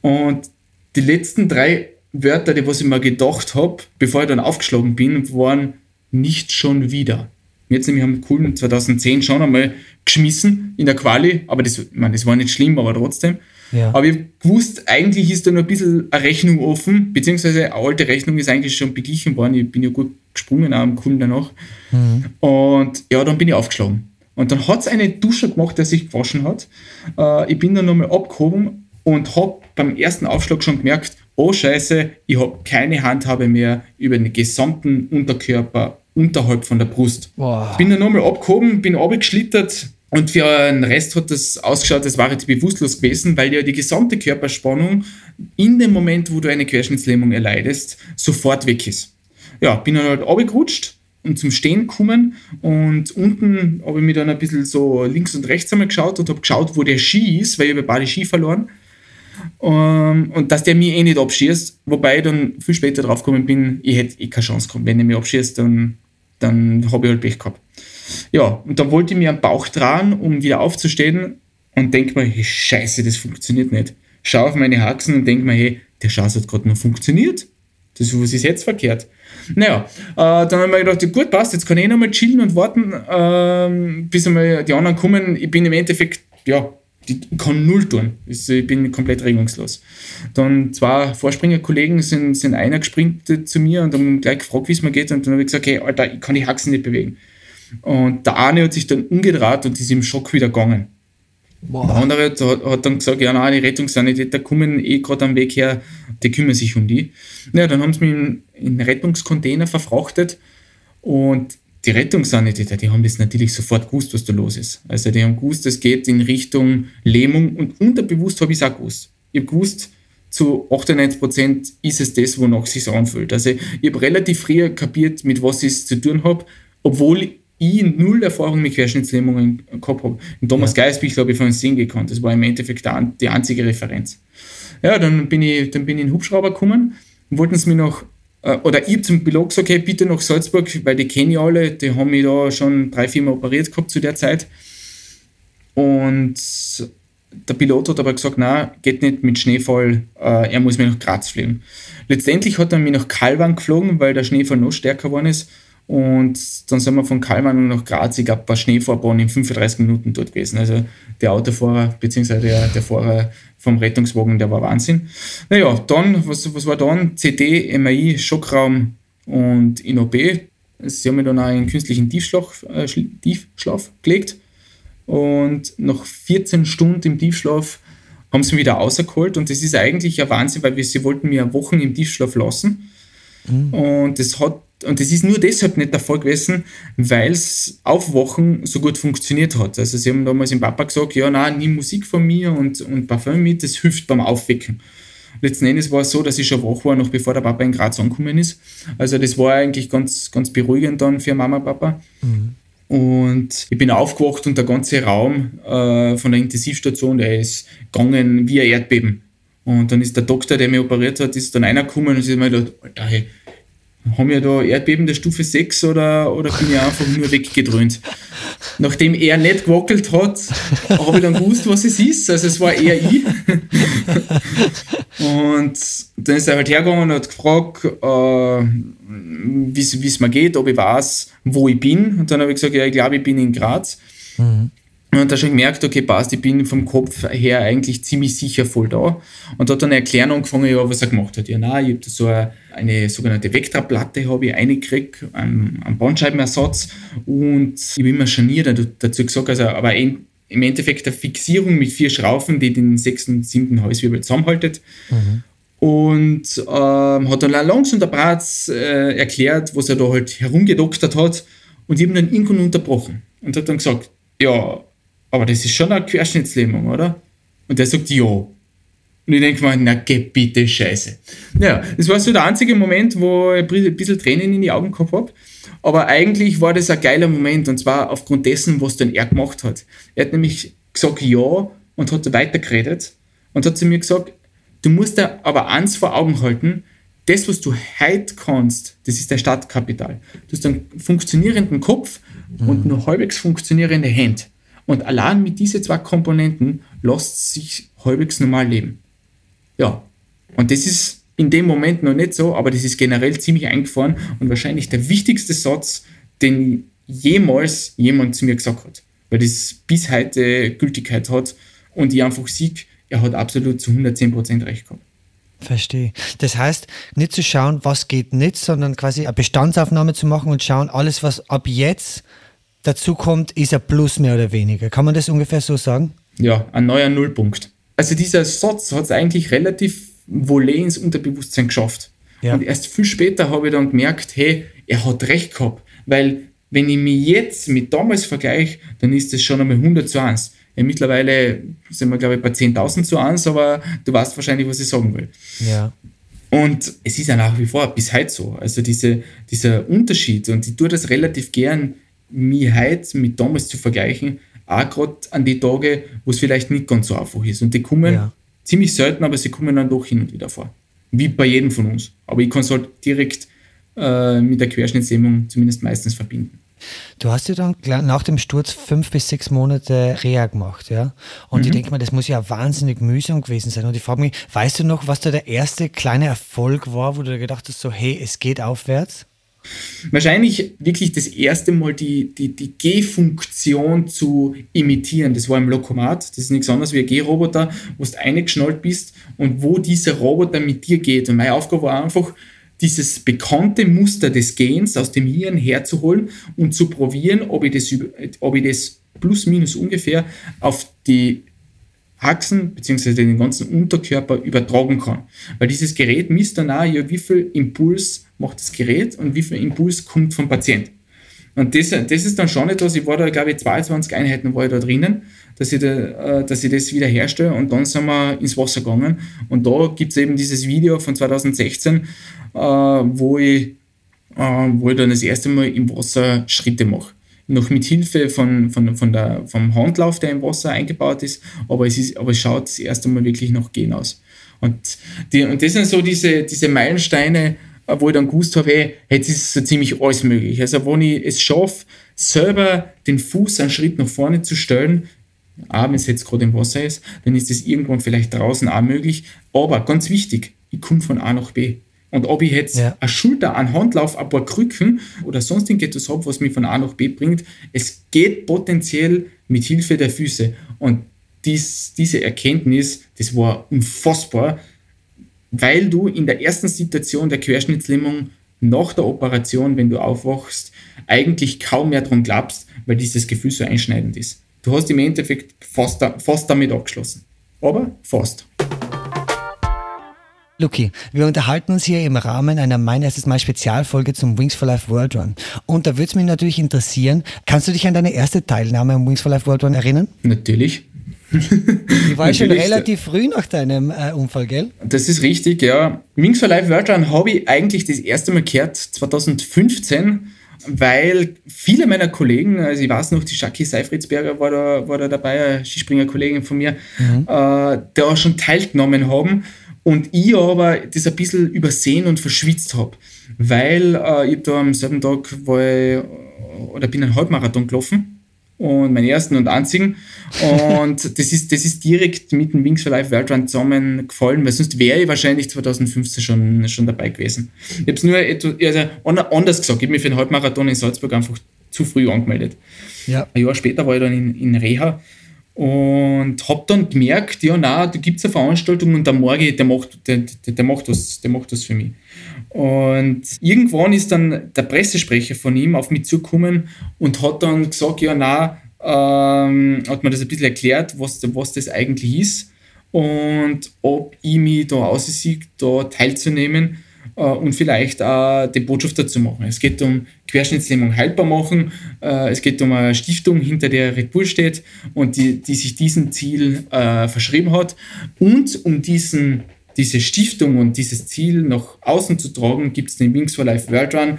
Und die letzten drei Wörter, die was ich mir gedacht habe, bevor ich dann aufgeschlagen bin, waren nicht schon wieder. Jetzt nämlich haben coolen 2010 schon einmal geschmissen in der Quali, aber das, man, das war nicht schlimm, aber trotzdem. Ja. Aber ich gewusst, eigentlich ist da noch ein bisschen eine Rechnung offen, beziehungsweise eine alte Rechnung ist eigentlich schon beglichen worden. Ich bin ja gut gesprungen, auch am Kunden danach. Mhm. Und ja, dann bin ich aufgeschlagen. Und dann hat es eine Dusche gemacht, der sich gewaschen hat. Äh, ich bin dann nochmal abgehoben und habe beim ersten Aufschlag schon gemerkt, oh Scheiße, ich habe keine Handhabe mehr über den gesamten Unterkörper unterhalb von der Brust. Boah. Bin dann nochmal abgehoben, bin abgeschlittert und für den Rest hat das ausgeschaut, das war jetzt bewusstlos gewesen, weil ja die gesamte Körperspannung in dem Moment, wo du eine Querschnittslähmung erleidest, sofort weg ist. Ja, bin dann halt abgerutscht und zum Stehen gekommen und unten habe ich mir dann ein bisschen so links und rechts einmal geschaut und habe geschaut, wo der Ski ist, weil ich habe beide Ski verloren um, ähm, und dass der mich eh nicht abschießt, wobei ich dann viel später draufgekommen bin, ich hätte eh keine Chance gehabt. Wenn er mich abschießt, dann, dann habe ich halt Pech gehabt. Ja, und dann wollte ich mir am Bauch tragen, um wieder aufzustehen und denke mir, hey, scheiße, das funktioniert nicht. Schau auf meine Haxen und denke mir, hey, der Schatz hat gerade noch funktioniert. Das, was ist jetzt verkehrt? Naja, äh, dann haben wir gedacht, gut, passt, jetzt kann ich eh nochmal chillen und warten, äh, bis einmal die anderen kommen. Ich bin im Endeffekt, ja, die kann null tun. Ich bin komplett regungslos. Dann zwei Vorspringerkollegen sind, sind einer gespringt zu mir und haben gleich gefragt, wie es mir geht. Und dann habe ich gesagt, hey, Alter, ich kann die Haxen nicht bewegen. Und der eine hat sich dann umgedreht und ist im Schock wieder gegangen. Boah. Der andere hat, hat, dann gesagt, ja, nein, die Rettungssanitäter kommen eh gerade am Weg her, die kümmern sich um die. Ja, dann haben sie mich in, in Rettungscontainer verfrachtet und die Rettungssanitäter, die haben das natürlich sofort gewusst, was da los ist. Also die haben gewusst, es geht in Richtung Lähmung und unterbewusst habe ich es auch gewusst. Ich habe gewusst, zu 98 Prozent ist es das, wonach es sich anfühlt. Also ich habe relativ früh kapiert, mit was ich es zu tun habe, obwohl ich null Erfahrung mit Querschnittslähmungen gehabt habe. Und Thomas ja. Geisbich habe ich von Sinn gekannt. Das war im Endeffekt die einzige Referenz. Ja, dann bin ich, dann bin ich in den Hubschrauber gekommen und wollten es mir noch äh, oder ich zum Pilot gesagt, okay, bitte nach Salzburg, weil die kenne ich alle, die haben mich da schon drei, vier Mal operiert gehabt zu der Zeit. Und der Pilot hat aber gesagt, nein, geht nicht mit Schneefall, äh, er muss mir nach Graz fliegen. Letztendlich hat er mich nach Kalwan geflogen, weil der Schneefall noch stärker geworden ist. Und dann sind wir von Kalman nach Graz, ich glaube, bei Schneefahrbahn in 35 Minuten dort gewesen. Also der Autofahrer bzw. Der, der Fahrer vom Rettungswagen, der war Wahnsinn. Naja, dann, was, was war dann? CD, MAI, Schockraum und INOB. Sie haben mich dann auch in künstlichen Tiefschlaf, äh, Tiefschlaf gelegt. Und nach 14 Stunden im Tiefschlaf haben sie mich wieder rausgeholt. Und das ist eigentlich ein Wahnsinn, weil wir, sie wollten mir Wochen im Tiefschlaf lassen. Mhm. Und das hat und das ist nur deshalb nicht der Fall gewesen, weil es Aufwachen so gut funktioniert hat. Also sie haben damals dem Papa gesagt, ja, nein, nimm Musik von mir und, und Parfum mit, das hilft beim Aufwecken. Letzten Endes war es so, dass ich schon wach war, noch bevor der Papa in Graz angekommen ist. Also das war eigentlich ganz, ganz beruhigend dann für Mama und Papa. Mhm. Und ich bin aufgewacht und der ganze Raum äh, von der Intensivstation, der ist gegangen wie ein Erdbeben. Und dann ist der Doktor, der mich operiert hat, ist dann reingekommen und ist mir gedacht, Alter, hey, haben wir da Erdbeben der Stufe 6 oder, oder bin ich einfach nur weggedröhnt? Nachdem er nicht gewackelt hat, habe ich dann gewusst, was es ist. Also es war eher ich. und dann ist er halt hergegangen und hat gefragt, äh, wie es mir geht, ob ich weiß, wo ich bin. Und dann habe ich gesagt, ja, ich glaube, ich bin in Graz. Mhm. Und da schon gemerkt, okay, passt, ich bin vom Kopf her eigentlich ziemlich sicher voll da. Und hat dann eine Erklärung angefangen, ja, was er gemacht hat. Ja, nein, ich habe so eine, eine sogenannte Vektorplatte habe ich reingekriegt, einen, einen Bandscheibenersatz. Und ich habe immer scharniert dazu gesagt, also, aber im Endeffekt eine Fixierung mit vier Schrauben, die den sechsten und siebten Halswirbel zusammenhaltet. Mhm. Und ähm, hat dann langsam der Bratz äh, erklärt, was er da halt herumgedoktert hat. Und ich habe ihn dann irgendwann unterbrochen und hat dann gesagt, ja, aber das ist schon eine Querschnittslähmung, oder? Und der sagt, ja. Und ich denke mir, na geh bitte Scheiße. Ja, das war so der einzige Moment, wo ich ein bisschen Tränen in die Augen gehabt habe. Aber eigentlich war das ein geiler Moment und zwar aufgrund dessen, was dann er gemacht hat. Er hat nämlich gesagt ja und hat weitergeredet und hat zu mir gesagt, du musst da aber eins vor Augen halten, das, was du heute kannst, das ist dein Startkapital. Du hast einen funktionierenden Kopf mhm. und nur halbwegs funktionierende Hände. Und allein mit diesen zwei Komponenten lässt sich halbwegs normal leben. Ja, und das ist in dem Moment noch nicht so, aber das ist generell ziemlich eingefahren und wahrscheinlich der wichtigste Satz, den jemals jemand zu mir gesagt hat, weil das bis heute Gültigkeit hat und ich einfach sehe, er hat absolut zu 110% recht gehabt. Verstehe. Das heißt, nicht zu schauen, was geht nicht, sondern quasi eine Bestandsaufnahme zu machen und schauen, alles, was ab jetzt dazu kommt, ist ein Plus mehr oder weniger. Kann man das ungefähr so sagen? Ja, ein neuer Nullpunkt. Also dieser Satz hat es eigentlich relativ wohl ins Unterbewusstsein geschafft. Ja. Und erst viel später habe ich dann gemerkt, hey, er hat recht gehabt. Weil wenn ich mich jetzt mit damals vergleiche, dann ist das schon einmal 100 zu 1. Ja, mittlerweile sind wir, glaube ich, bei 10.000 zu 1, aber du weißt wahrscheinlich, was ich sagen will. Ja. Und es ist ja nach wie vor bis heute so. Also diese, dieser Unterschied, und ich tue das relativ gern mich heute mit damals zu vergleichen, auch gerade an die Tage, wo es vielleicht nicht ganz so einfach ist. Und die kommen ja. ziemlich selten, aber sie kommen dann doch hin und wieder vor. Wie bei jedem von uns. Aber ich kann es halt direkt äh, mit der Querschnittslähmung zumindest meistens verbinden. Du hast ja dann nach dem Sturz fünf bis sechs Monate Reha gemacht, ja? Und mhm. ich denke mal, das muss ja wahnsinnig mühsam gewesen sein. Und ich frage mich, weißt du noch, was da der erste kleine Erfolg war, wo du gedacht hast, so, hey, es geht aufwärts? Wahrscheinlich wirklich das erste Mal die, die, die G-Funktion zu imitieren. Das war im Lokomat. Das ist nichts anderes wie ein G-Roboter, wo du eingeschnallt bist und wo dieser Roboter mit dir geht. Und meine Aufgabe war einfach, dieses bekannte Muster des Gens aus dem Hirn herzuholen und zu probieren, ob ich das, ob ich das plus minus ungefähr auf die Achsen bzw. den ganzen Unterkörper übertragen kann. Weil dieses Gerät misst dann auch, ja, wie viel Impuls macht das Gerät und wie viel Impuls kommt vom Patient. Und das, das ist dann schon etwas, ich war da, glaube ich, 22 Einheiten war ich da drinnen, dass ich, da, äh, dass ich das wieder herstelle und dann sind wir ins Wasser gegangen. Und da gibt es eben dieses Video von 2016, äh, wo, ich, äh, wo ich dann das erste Mal im Wasser Schritte mache noch mit Hilfe von, von, von der, vom Handlauf, der im Wasser eingebaut ist, aber es, ist, aber es schaut das erste Mal wirklich noch Gehen aus. Und, die, und das sind so diese, diese Meilensteine, wo ich dann gewusst habe, hey, jetzt ist so ziemlich alles möglich. Also wenn ich es schaffe, selber den Fuß einen Schritt nach vorne zu stellen, auch wenn es jetzt gerade im Wasser ist, dann ist es irgendwann vielleicht draußen auch möglich. Aber ganz wichtig, ich komme von A nach B. Und ob ich jetzt ja. eine Schulter, einen Handlauf, ein paar Krücken oder sonst irgendetwas habe, was mich von A nach B bringt, es geht potenziell mit Hilfe der Füße. Und dies, diese Erkenntnis, das war unfassbar, weil du in der ersten Situation der Querschnittslähmung nach der Operation, wenn du aufwachst, eigentlich kaum mehr dran glaubst, weil dieses Gefühl so einschneidend ist. Du hast im Endeffekt fast, fast damit abgeschlossen. Aber fast. Luki, wir unterhalten uns hier im Rahmen einer Mein erstes Mal Spezialfolge zum Wings for Life World Run. Und da würde es mich natürlich interessieren, kannst du dich an deine erste Teilnahme am Wings for Life World Run erinnern? Natürlich. Die war schon relativ früh nach deinem äh, Unfall, gell? Das ist richtig, ja. Wings for Life World Run habe ich eigentlich das erste Mal gehört 2015 weil viele meiner Kollegen, also ich weiß noch, die Jackie Seifritzberger war da, war da dabei, eine Skispringer-Kollegin von mir, mhm. äh, da schon teilgenommen haben und ich aber das ein bisschen übersehen und verschwitzt habe, weil äh, ich da am selben Tag war ich, oder bin einen Halbmarathon gelaufen und meinen ersten und einzigen. Und das ist, das ist direkt mit dem Wings for Life World Run zusammengefallen, weil sonst wäre ich wahrscheinlich 2015 schon, schon dabei gewesen. Ich habe es nur etwas, also anders gesagt, ich habe mich für den Halbmarathon in Salzburg einfach zu früh angemeldet. Ja. Ein Jahr später war ich dann in, in Reha und habe dann gemerkt, ja, na, da gibt es eine Veranstaltung und der Morgen, der macht, der, der, der, macht was, der macht was für mich. Und irgendwann ist dann der Pressesprecher von ihm auf mich zugekommen und hat dann gesagt, ja, na, ähm, hat mir das ein bisschen erklärt, was, was das eigentlich ist und ob ich mich da aussehe, da teilzunehmen und vielleicht auch den Botschafter zu machen. Es geht um Querschnittslähmung heilbar machen, äh, es geht um eine Stiftung, hinter der Red Bull steht und die, die sich diesem Ziel äh, verschrieben hat und um diesen diese Stiftung und dieses Ziel nach außen zu tragen, gibt es den Wings for Life World Run,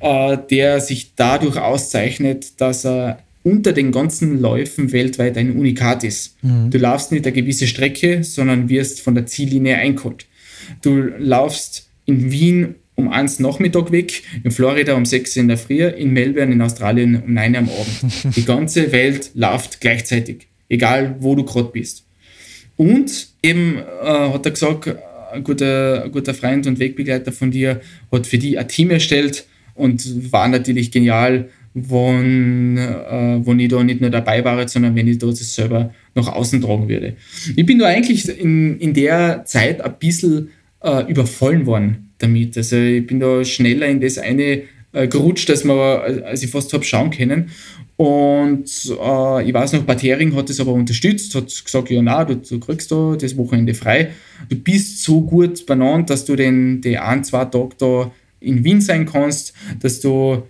äh, der sich dadurch auszeichnet, dass er unter den ganzen Läufen weltweit ein Unikat ist. Mhm. Du laufst nicht eine gewisse Strecke, sondern wirst von der Ziellinie eingeholt. Du laufst in Wien um 1 Nachmittag weg, in Florida um 6 in der Früh, in Melbourne in Australien um 9 am Abend. Die ganze Welt läuft gleichzeitig, egal wo du gerade bist. Und eben äh, hat er gesagt, ein guter, ein guter Freund und Wegbegleiter von dir hat für die ein Team erstellt und war natürlich genial, wenn, äh, wenn ich da nicht nur dabei war, sondern wenn ich da das selber nach außen tragen würde. Ich bin da eigentlich in, in der Zeit ein bisschen äh, überfallen worden damit. Also ich bin da schneller in das eine äh, gerutscht, als, man, als ich fast habe schauen können. Und äh, ich weiß noch, Bad Hering hat das aber unterstützt, hat gesagt, ja, na, du, du, kriegst da das Wochenende frei. Du bist so gut benannt, dass du den, die ein, zwei Tage da in Wien sein kannst, dass du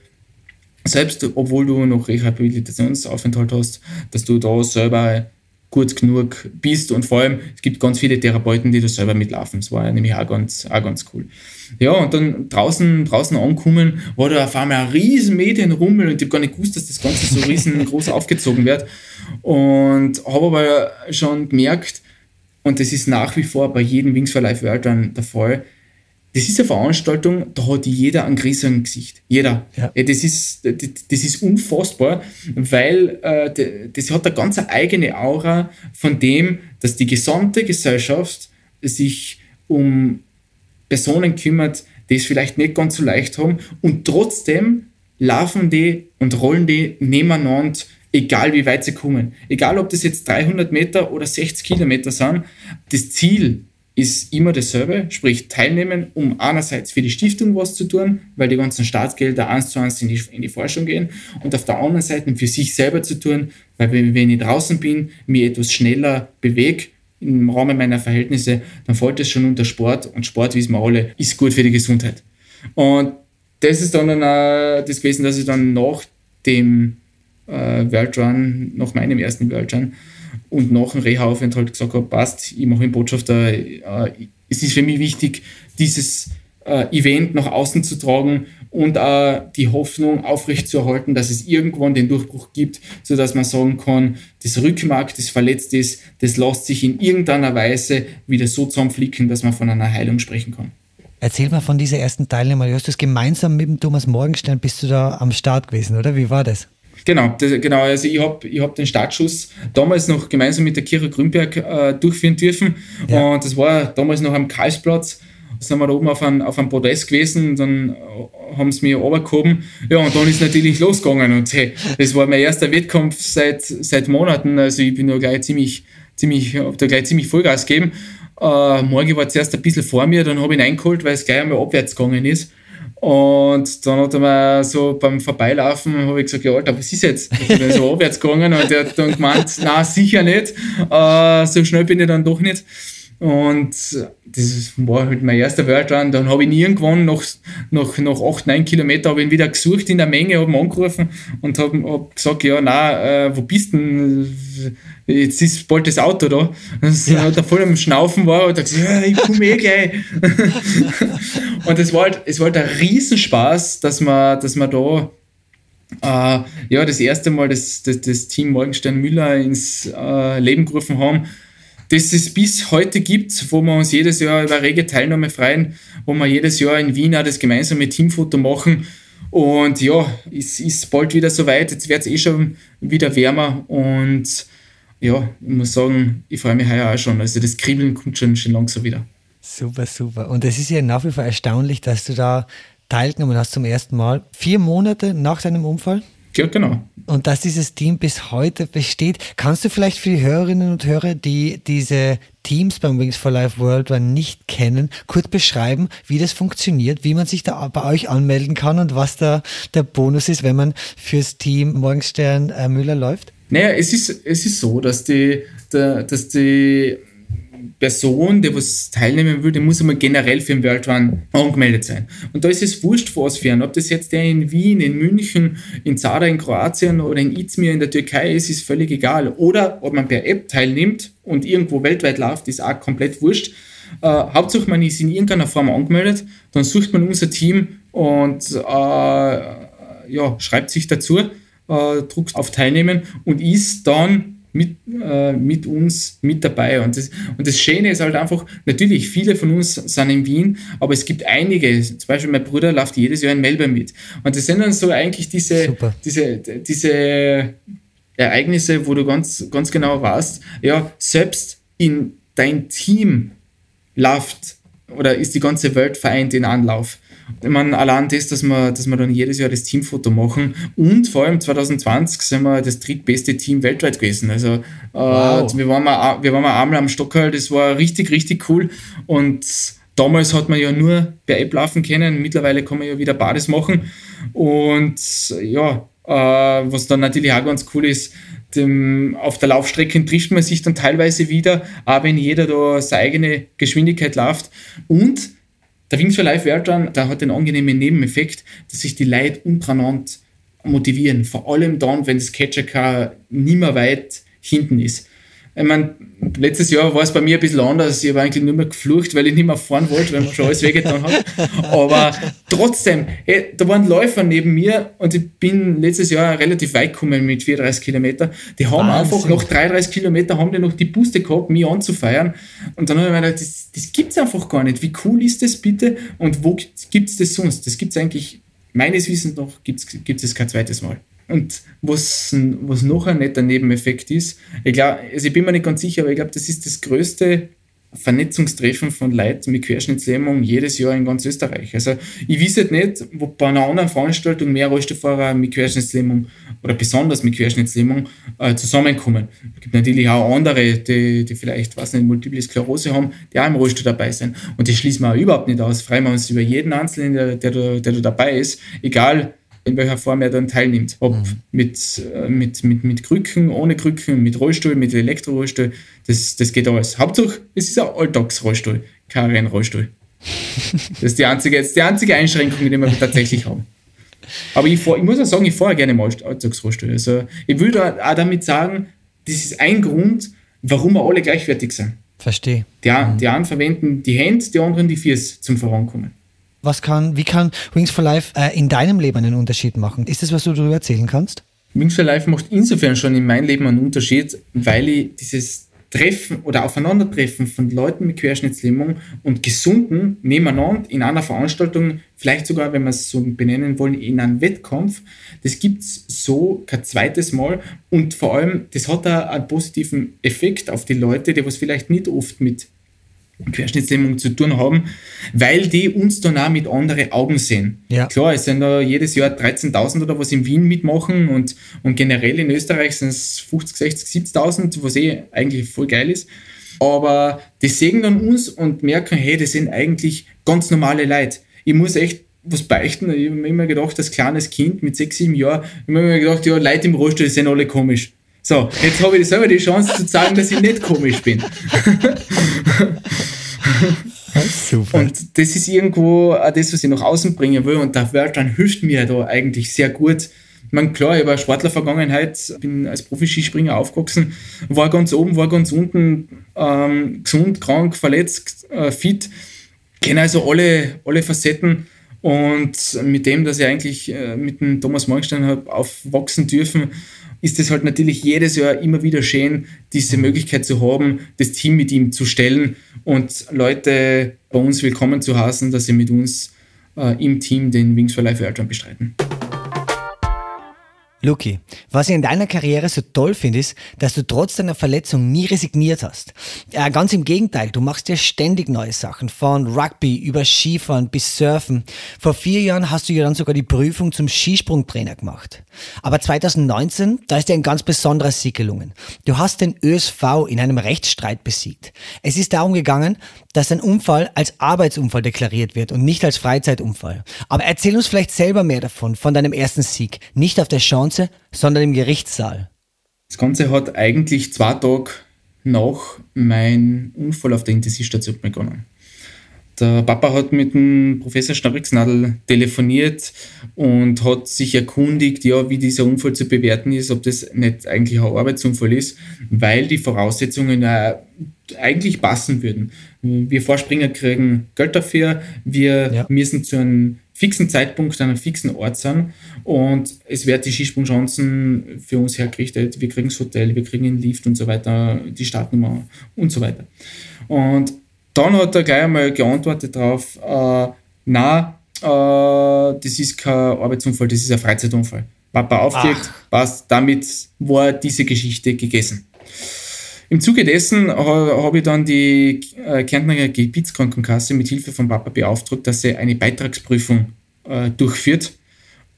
selbst, obwohl du noch Rehabilitationsaufenthalt hast, dass du da selber gut genug bist und vor allem, es gibt ganz viele Therapeuten, die da selber mitlaufen. Das war nämlich auch ganz, auch ganz cool. Ja, und dann draußen, draußen ankommen, war da auf einmal ein riesen Medienrummel und ich habe gar nicht gewusst, dass das Ganze so riesengroß aufgezogen wird. Und habe aber schon gemerkt, und das ist nach wie vor bei jedem Wings for Life World der Fall, das ist eine Veranstaltung, da hat jeder ein Gris Gesicht. Jeder. Ja. Das, ist, das, das ist unfassbar, weil äh, das hat eine ganz eigene Aura von dem, dass die gesamte Gesellschaft sich um Personen kümmert, die es vielleicht nicht ganz so leicht haben und trotzdem laufen die und rollen die nebeneinander, egal wie weit sie kommen. Egal ob das jetzt 300 Meter oder 60 Kilometer sind, das Ziel ist immer dasselbe, sprich teilnehmen, um einerseits für die Stiftung was zu tun, weil die ganzen Staatsgelder eins zu eins in die, in die Forschung gehen und auf der anderen Seite für sich selber zu tun, weil wenn ich draußen bin, mir etwas schneller bewege, im Rahmen meiner Verhältnisse, dann fällt es schon unter Sport und Sport, wissen wir alle, ist gut für die Gesundheit. Und das ist dann, dann das gewesen, dass ich dann nach dem äh, World Run, nach meinem ersten World Run, und nach dem Reha-Aufenthalt gesagt habe, passt, ich mache einen Botschafter. Äh, es ist für mich wichtig, dieses äh, Event nach außen zu tragen und äh, die Hoffnung aufrechtzuerhalten, dass es irgendwann den Durchbruch gibt, sodass man sagen kann, das Rückmark, das verletzt ist, das lässt sich in irgendeiner Weise wieder so zusammenflicken, dass man von einer Heilung sprechen kann. Erzähl mal von dieser ersten Teilnehmer. Du hast das gemeinsam mit dem Thomas Morgenstern, bist du da am Start gewesen, oder? Wie war das? Genau, das, genau. Also ich habe ich hab den Startschuss damals noch gemeinsam mit der Kira Grünberg äh, durchführen dürfen. Ja. Und das war damals noch am Karlsplatz. Da sind wir da oben auf einem, auf einem Podest gewesen, dann äh, haben sie mich runtergehoben. Ja, und dann ist natürlich losgegangen. Und hey, das war mein erster Wettkampf seit, seit Monaten. Also ich bin da gleich ziemlich, ziemlich, hab da gleich ziemlich Vollgas gegeben. Äh, morgen war zuerst ein bisschen vor mir, dann habe ich ihn eingeholt, weil es gleich einmal abwärts gegangen ist. Und dann hat er mir so beim Vorbeilaufen, habe ich gesagt, ja Alter, was ist jetzt? Ich bin so abwärts gegangen und er hat dann gemeint, na sicher nicht, äh, so schnell bin ich dann doch nicht. Und das war halt mein erster World Run. Dann habe ich ihn irgendwann nach, nach, nach 8, 9 Kilometern habe ihn wieder gesucht in der Menge, habe ihn angerufen und habe hab gesagt, ja, na, äh, wo bist du denn? Jetzt ist bald das Auto da. Und ja. hat er voll am Schnaufen war und hat gesagt, ja, ich komme eh gleich. und es war halt, es war halt ein Riesenspaß, dass man, dass man da äh, ja, das erste Mal das, das, das Team Morgenstern Müller ins äh, Leben gerufen haben, das es bis heute gibt, wo wir uns jedes Jahr über rege Teilnahme freuen, wo wir jedes Jahr in Wien auch das gemeinsame Teamfoto machen. Und ja, es ist bald wieder soweit. Jetzt wird es eh schon wieder wärmer. Und ja, ich muss sagen, ich freue mich heuer auch schon. Also das Kribbeln kommt schon, schon langsam wieder. Super, super. Und es ist ja nach wie vor erstaunlich, dass du da teilgenommen hast zum ersten Mal. Vier Monate nach deinem Unfall? Ja, genau. Und dass dieses Team bis heute besteht. Kannst du vielleicht für die Hörerinnen und Hörer, die diese Teams beim Wings for Life World nicht kennen, kurz beschreiben, wie das funktioniert, wie man sich da bei euch anmelden kann und was da der Bonus ist, wenn man fürs Team Morgenstern äh, Müller läuft? Naja, es ist, es ist so, dass die, der, dass die Person, der was teilnehmen will, der muss einmal generell für den World Run angemeldet sein. Und da ist es wurscht, für was fern. Ob das jetzt der in Wien, in München, in Zara in Kroatien oder in Izmir in der Türkei ist, ist völlig egal. Oder ob man per App teilnimmt und irgendwo weltweit läuft, ist auch komplett wurscht. Äh, Hauptsache man ist in irgendeiner Form angemeldet, dann sucht man unser Team und äh, ja, schreibt sich dazu, äh, druckt auf Teilnehmen und ist dann mit, äh, mit uns mit dabei. Und das, und das Schöne ist halt einfach, natürlich, viele von uns sind in Wien, aber es gibt einige, zum Beispiel mein Bruder läuft jedes Jahr in Melbourne mit. Und das sind dann so eigentlich diese, diese, diese Ereignisse, wo du ganz, ganz genau weißt, ja, selbst in dein Team läuft oder ist die ganze Welt vereint in Anlauf. Meine, allein das, dass wir, dass wir dann jedes Jahr das Teamfoto machen und vor allem 2020 sind wir das drittbeste Team weltweit gewesen. Also äh, wow. wir, waren mal, wir waren mal einmal am Stockerl, das war richtig, richtig cool und damals hat man ja nur per App laufen können, mittlerweile kann man ja wieder Bades machen und ja, äh, was dann natürlich auch ganz cool ist, dem, auf der Laufstrecke trifft man sich dann teilweise wieder, auch wenn jeder da seine eigene Geschwindigkeit läuft und der Wings for Life Run, der hat den angenehmen Nebeneffekt, dass sich die Leute untereinander motivieren. Vor allem dann, wenn das Catcher Car nicht mehr weit hinten ist. Ich meine, letztes Jahr war es bei mir ein bisschen anders. Ich habe eigentlich nur mehr geflucht, weil ich nicht mehr fahren wollte, weil man schon alles wehgetan hat. Aber trotzdem, hey, da waren Läufer neben mir und ich bin letztes Jahr relativ weit gekommen mit 34 Kilometern. Die haben Wahnsinn. einfach nach 33 Kilometern haben die noch die Buste gehabt, mich anzufeiern. Und dann habe ich mir gedacht, das, das gibt es einfach gar nicht. Wie cool ist das bitte? Und wo gibt es das sonst? Das gibt es eigentlich, meines Wissens noch, gibt es kein zweites Mal. Und was, was noch ein netter Nebeneffekt ist, ich, glaub, also ich bin mir nicht ganz sicher, aber ich glaube, das ist das größte Vernetzungstreffen von Leuten mit Querschnittslähmung jedes Jahr in ganz Österreich. Also ich weiß jetzt nicht, wo bei einer anderen Veranstaltung mehr Rollstuhlfahrer mit Querschnittslähmung oder besonders mit Querschnittslähmung äh, zusammenkommen. Es gibt natürlich auch andere, die, die vielleicht, was nicht, Multiple Sklerose haben, die auch im Rollstuhl dabei sind. Und das schließen wir auch überhaupt nicht aus. Freuen wir uns über jeden Einzelnen, der, der, der da dabei ist, egal in welcher Form er dann teilnimmt. Ob mhm. mit, äh, mit, mit, mit Krücken, ohne Krücken, mit Rollstuhl, mit Elektrorollstuhl, das, das geht alles. Hauptsache, es ist ein Alltagsrollstuhl, kein Rennrollstuhl. das ist die einzige, ist die einzige Einschränkung, die wir tatsächlich haben. Aber ich, fahr, ich muss auch sagen, ich fahre gerne im Alltagsrollstuhl. Also ich würde auch damit sagen, das ist ein Grund, warum wir alle gleichwertig sind. Verstehe. Die, mhm. die einen verwenden die Hände, die anderen die Füße zum Vorankommen. Was kann, wie kann Wings for Life äh, in deinem Leben einen Unterschied machen? Ist das, was du darüber erzählen kannst? Wings for Life macht insofern schon in meinem Leben einen Unterschied, weil ich dieses Treffen oder Aufeinandertreffen von Leuten mit Querschnittslähmung und Gesunden nebeneinander in einer Veranstaltung, vielleicht sogar, wenn wir es so benennen wollen, in einem Wettkampf, das gibt es so kein zweites Mal und vor allem, das hat auch einen positiven Effekt auf die Leute, die was vielleicht nicht oft mit Querschnittslähmung zu tun haben, weil die uns dann auch mit anderen Augen sehen. Ja. Klar, es sind da jedes Jahr 13.000 oder was in Wien mitmachen und, und generell in Österreich sind es 50, 60, 70.000, was eh eigentlich voll geil ist. Aber die sehen dann uns und merken, hey, das sind eigentlich ganz normale Leute. Ich muss echt was beichten. Ich habe mir immer gedacht, als kleines Kind mit sechs, sieben Jahren, ich habe mir gedacht, ja, Leute im Rollstuhl die sind alle komisch. So, jetzt habe ich selber die Chance zu sagen, dass ich nicht komisch bin. Super. Und das ist irgendwo auch das, was ich nach außen bringen will. Und der Wörtern hilft mir da eigentlich sehr gut. Ich meine, klar, ich eine Sportler-Vergangenheit, bin als Profi-Skispringer aufgewachsen, war ganz oben, war ganz unten, ähm, gesund, krank, verletzt, äh, fit. Kenne also alle, alle Facetten Und mit dem, dass ich eigentlich äh, mit dem Thomas Morgenstein habe aufwachsen dürfen, ist es halt natürlich jedes Jahr immer wieder schön, diese mhm. Möglichkeit zu haben, das Team mit ihm zu stellen und Leute bei uns willkommen zu heißen, dass sie mit uns äh, im Team den Wings for Life World bestreiten. Luki, was ich in deiner Karriere so toll finde, ist, dass du trotz deiner Verletzung nie resigniert hast. Äh, ganz im Gegenteil, du machst ja ständig neue Sachen, von Rugby über Skifahren bis Surfen. Vor vier Jahren hast du ja dann sogar die Prüfung zum Skisprungtrainer gemacht. Aber 2019, da ist dir ein ganz besonderer Sieg gelungen. Du hast den ÖSV in einem Rechtsstreit besiegt. Es ist darum gegangen, dass ein Unfall als Arbeitsunfall deklariert wird und nicht als Freizeitunfall. Aber erzähl uns vielleicht selber mehr davon, von deinem ersten Sieg. Nicht auf der Chance, sondern im Gerichtssaal. Das Ganze hat eigentlich zwei Tage nach meinem Unfall auf der Intensivstation begonnen. Der Papa hat mit dem Professor Schnabricksnadel telefoniert und hat sich erkundigt, ja, wie dieser Unfall zu bewerten ist, ob das nicht eigentlich ein Arbeitsunfall ist, weil die Voraussetzungen ja eigentlich passen würden. Wir Vorspringer kriegen Geld dafür, wir ja. müssen zu einem fixen Zeitpunkt an einem fixen Ort sein und es wird die Skisprungchancen für uns hergerichtet. Wir kriegen das Hotel, wir kriegen den Lift und so weiter, die Startnummer und so weiter. Und dann hat er gleich einmal geantwortet darauf, äh, na, äh, das ist kein Arbeitsunfall, das ist ein Freizeitunfall. Papa aufgelegt, passt, damit war diese Geschichte gegessen. Im Zuge dessen habe ich dann die äh, Kärntner Gebietskrankenkasse mit Hilfe von Papa beauftragt, dass sie eine Beitragsprüfung äh, durchführt.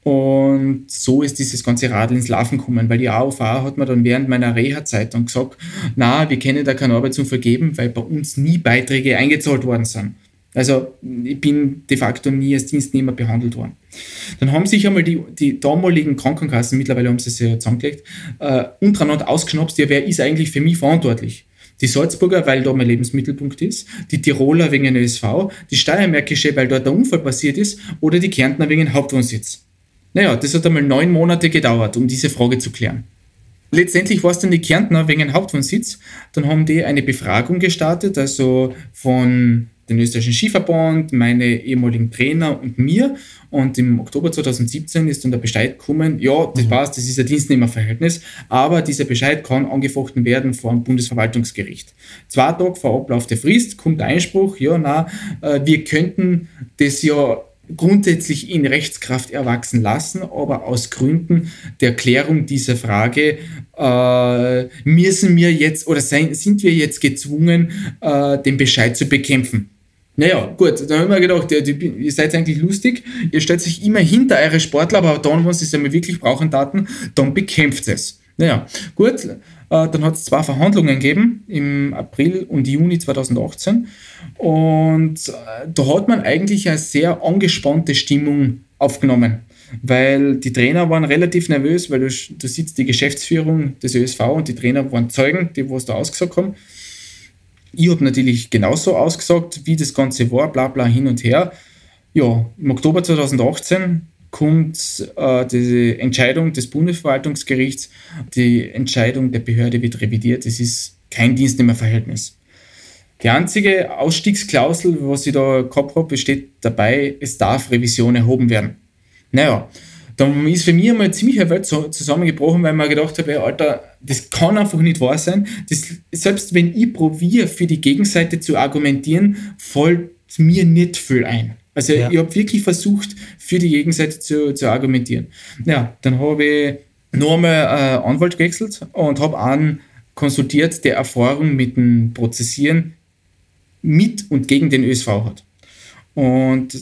Und so ist dieses ganze Radl ins Laufen gekommen, weil die AOV hat mir dann während meiner Reha-Zeit dann gesagt, na, wir können da keine Arbeitsunfall geben, weil bei uns nie Beiträge eingezahlt worden sind. Also ich bin de facto nie als Dienstnehmer behandelt worden. Dann haben sich einmal die, die damaligen Krankenkassen, mittlerweile haben sie es ja zusammengelegt, äh, untereinander ausgeschnappt, ja, wer ist eigentlich für mich verantwortlich? Die Salzburger, weil da mein Lebensmittelpunkt ist, die Tiroler wegen ÖSV, die Steiermärkische, weil dort der Unfall passiert ist, oder die Kärntner wegen Hauptwohnsitz. Naja, das hat einmal neun Monate gedauert, um diese Frage zu klären. Letztendlich war es dann die Kärntner wegen Hauptwohnsitz. Dann haben die eine Befragung gestartet, also von den österreichischen Skiverband, meine ehemaligen Trainer und mir. Und im Oktober 2017 ist dann der Bescheid gekommen, ja, das mhm. passt, das ist ein Dienstnehmerverhältnis, aber dieser Bescheid kann angefochten werden vor dem Bundesverwaltungsgericht. Zwei Tage vor Ablauf der Frist kommt der Einspruch, ja, na, äh, wir könnten das ja grundsätzlich in Rechtskraft erwachsen lassen, aber aus Gründen der Klärung dieser Frage äh, müssen wir jetzt oder sein, sind wir jetzt gezwungen, äh, den Bescheid zu bekämpfen. Naja, gut, dann haben wir gedacht, ihr, ihr seid eigentlich lustig, ihr stellt sich immer hinter eure Sportler, aber dann, wenn sie es einmal wirklich brauchen, Daten, dann bekämpft es. Naja, gut, dann hat es zwei Verhandlungen gegeben im April und Juni 2018 und äh, da hat man eigentlich eine sehr angespannte Stimmung aufgenommen, weil die Trainer waren relativ nervös, weil du, du sitzt die Geschäftsführung des ÖSV und die Trainer waren Zeugen, die was da ausgesagt haben. Ich habe natürlich genauso ausgesagt, wie das Ganze war, bla bla hin und her. Ja, im Oktober 2018 kommt äh, die Entscheidung des Bundesverwaltungsgerichts, die Entscheidung der Behörde wird revidiert, es ist kein Dienstnehmerverhältnis. Die einzige Ausstiegsklausel, was ich da gehabt habe, steht dabei, es darf Revision erhoben werden. Naja, dann ist für mich einmal ziemlich eine Welt zusammengebrochen, weil man gedacht habe, Alter, das kann einfach nicht wahr sein. Das, selbst wenn ich probiere, für die Gegenseite zu argumentieren, fällt mir nicht viel ein. Also ja. ich habe wirklich versucht, für die Gegenseite zu, zu argumentieren. Ja, dann habe ich noch einmal äh, Anwalt gewechselt und habe einen konsultiert, der Erfahrung mit dem Prozessieren mit und gegen den ÖSV hat. Und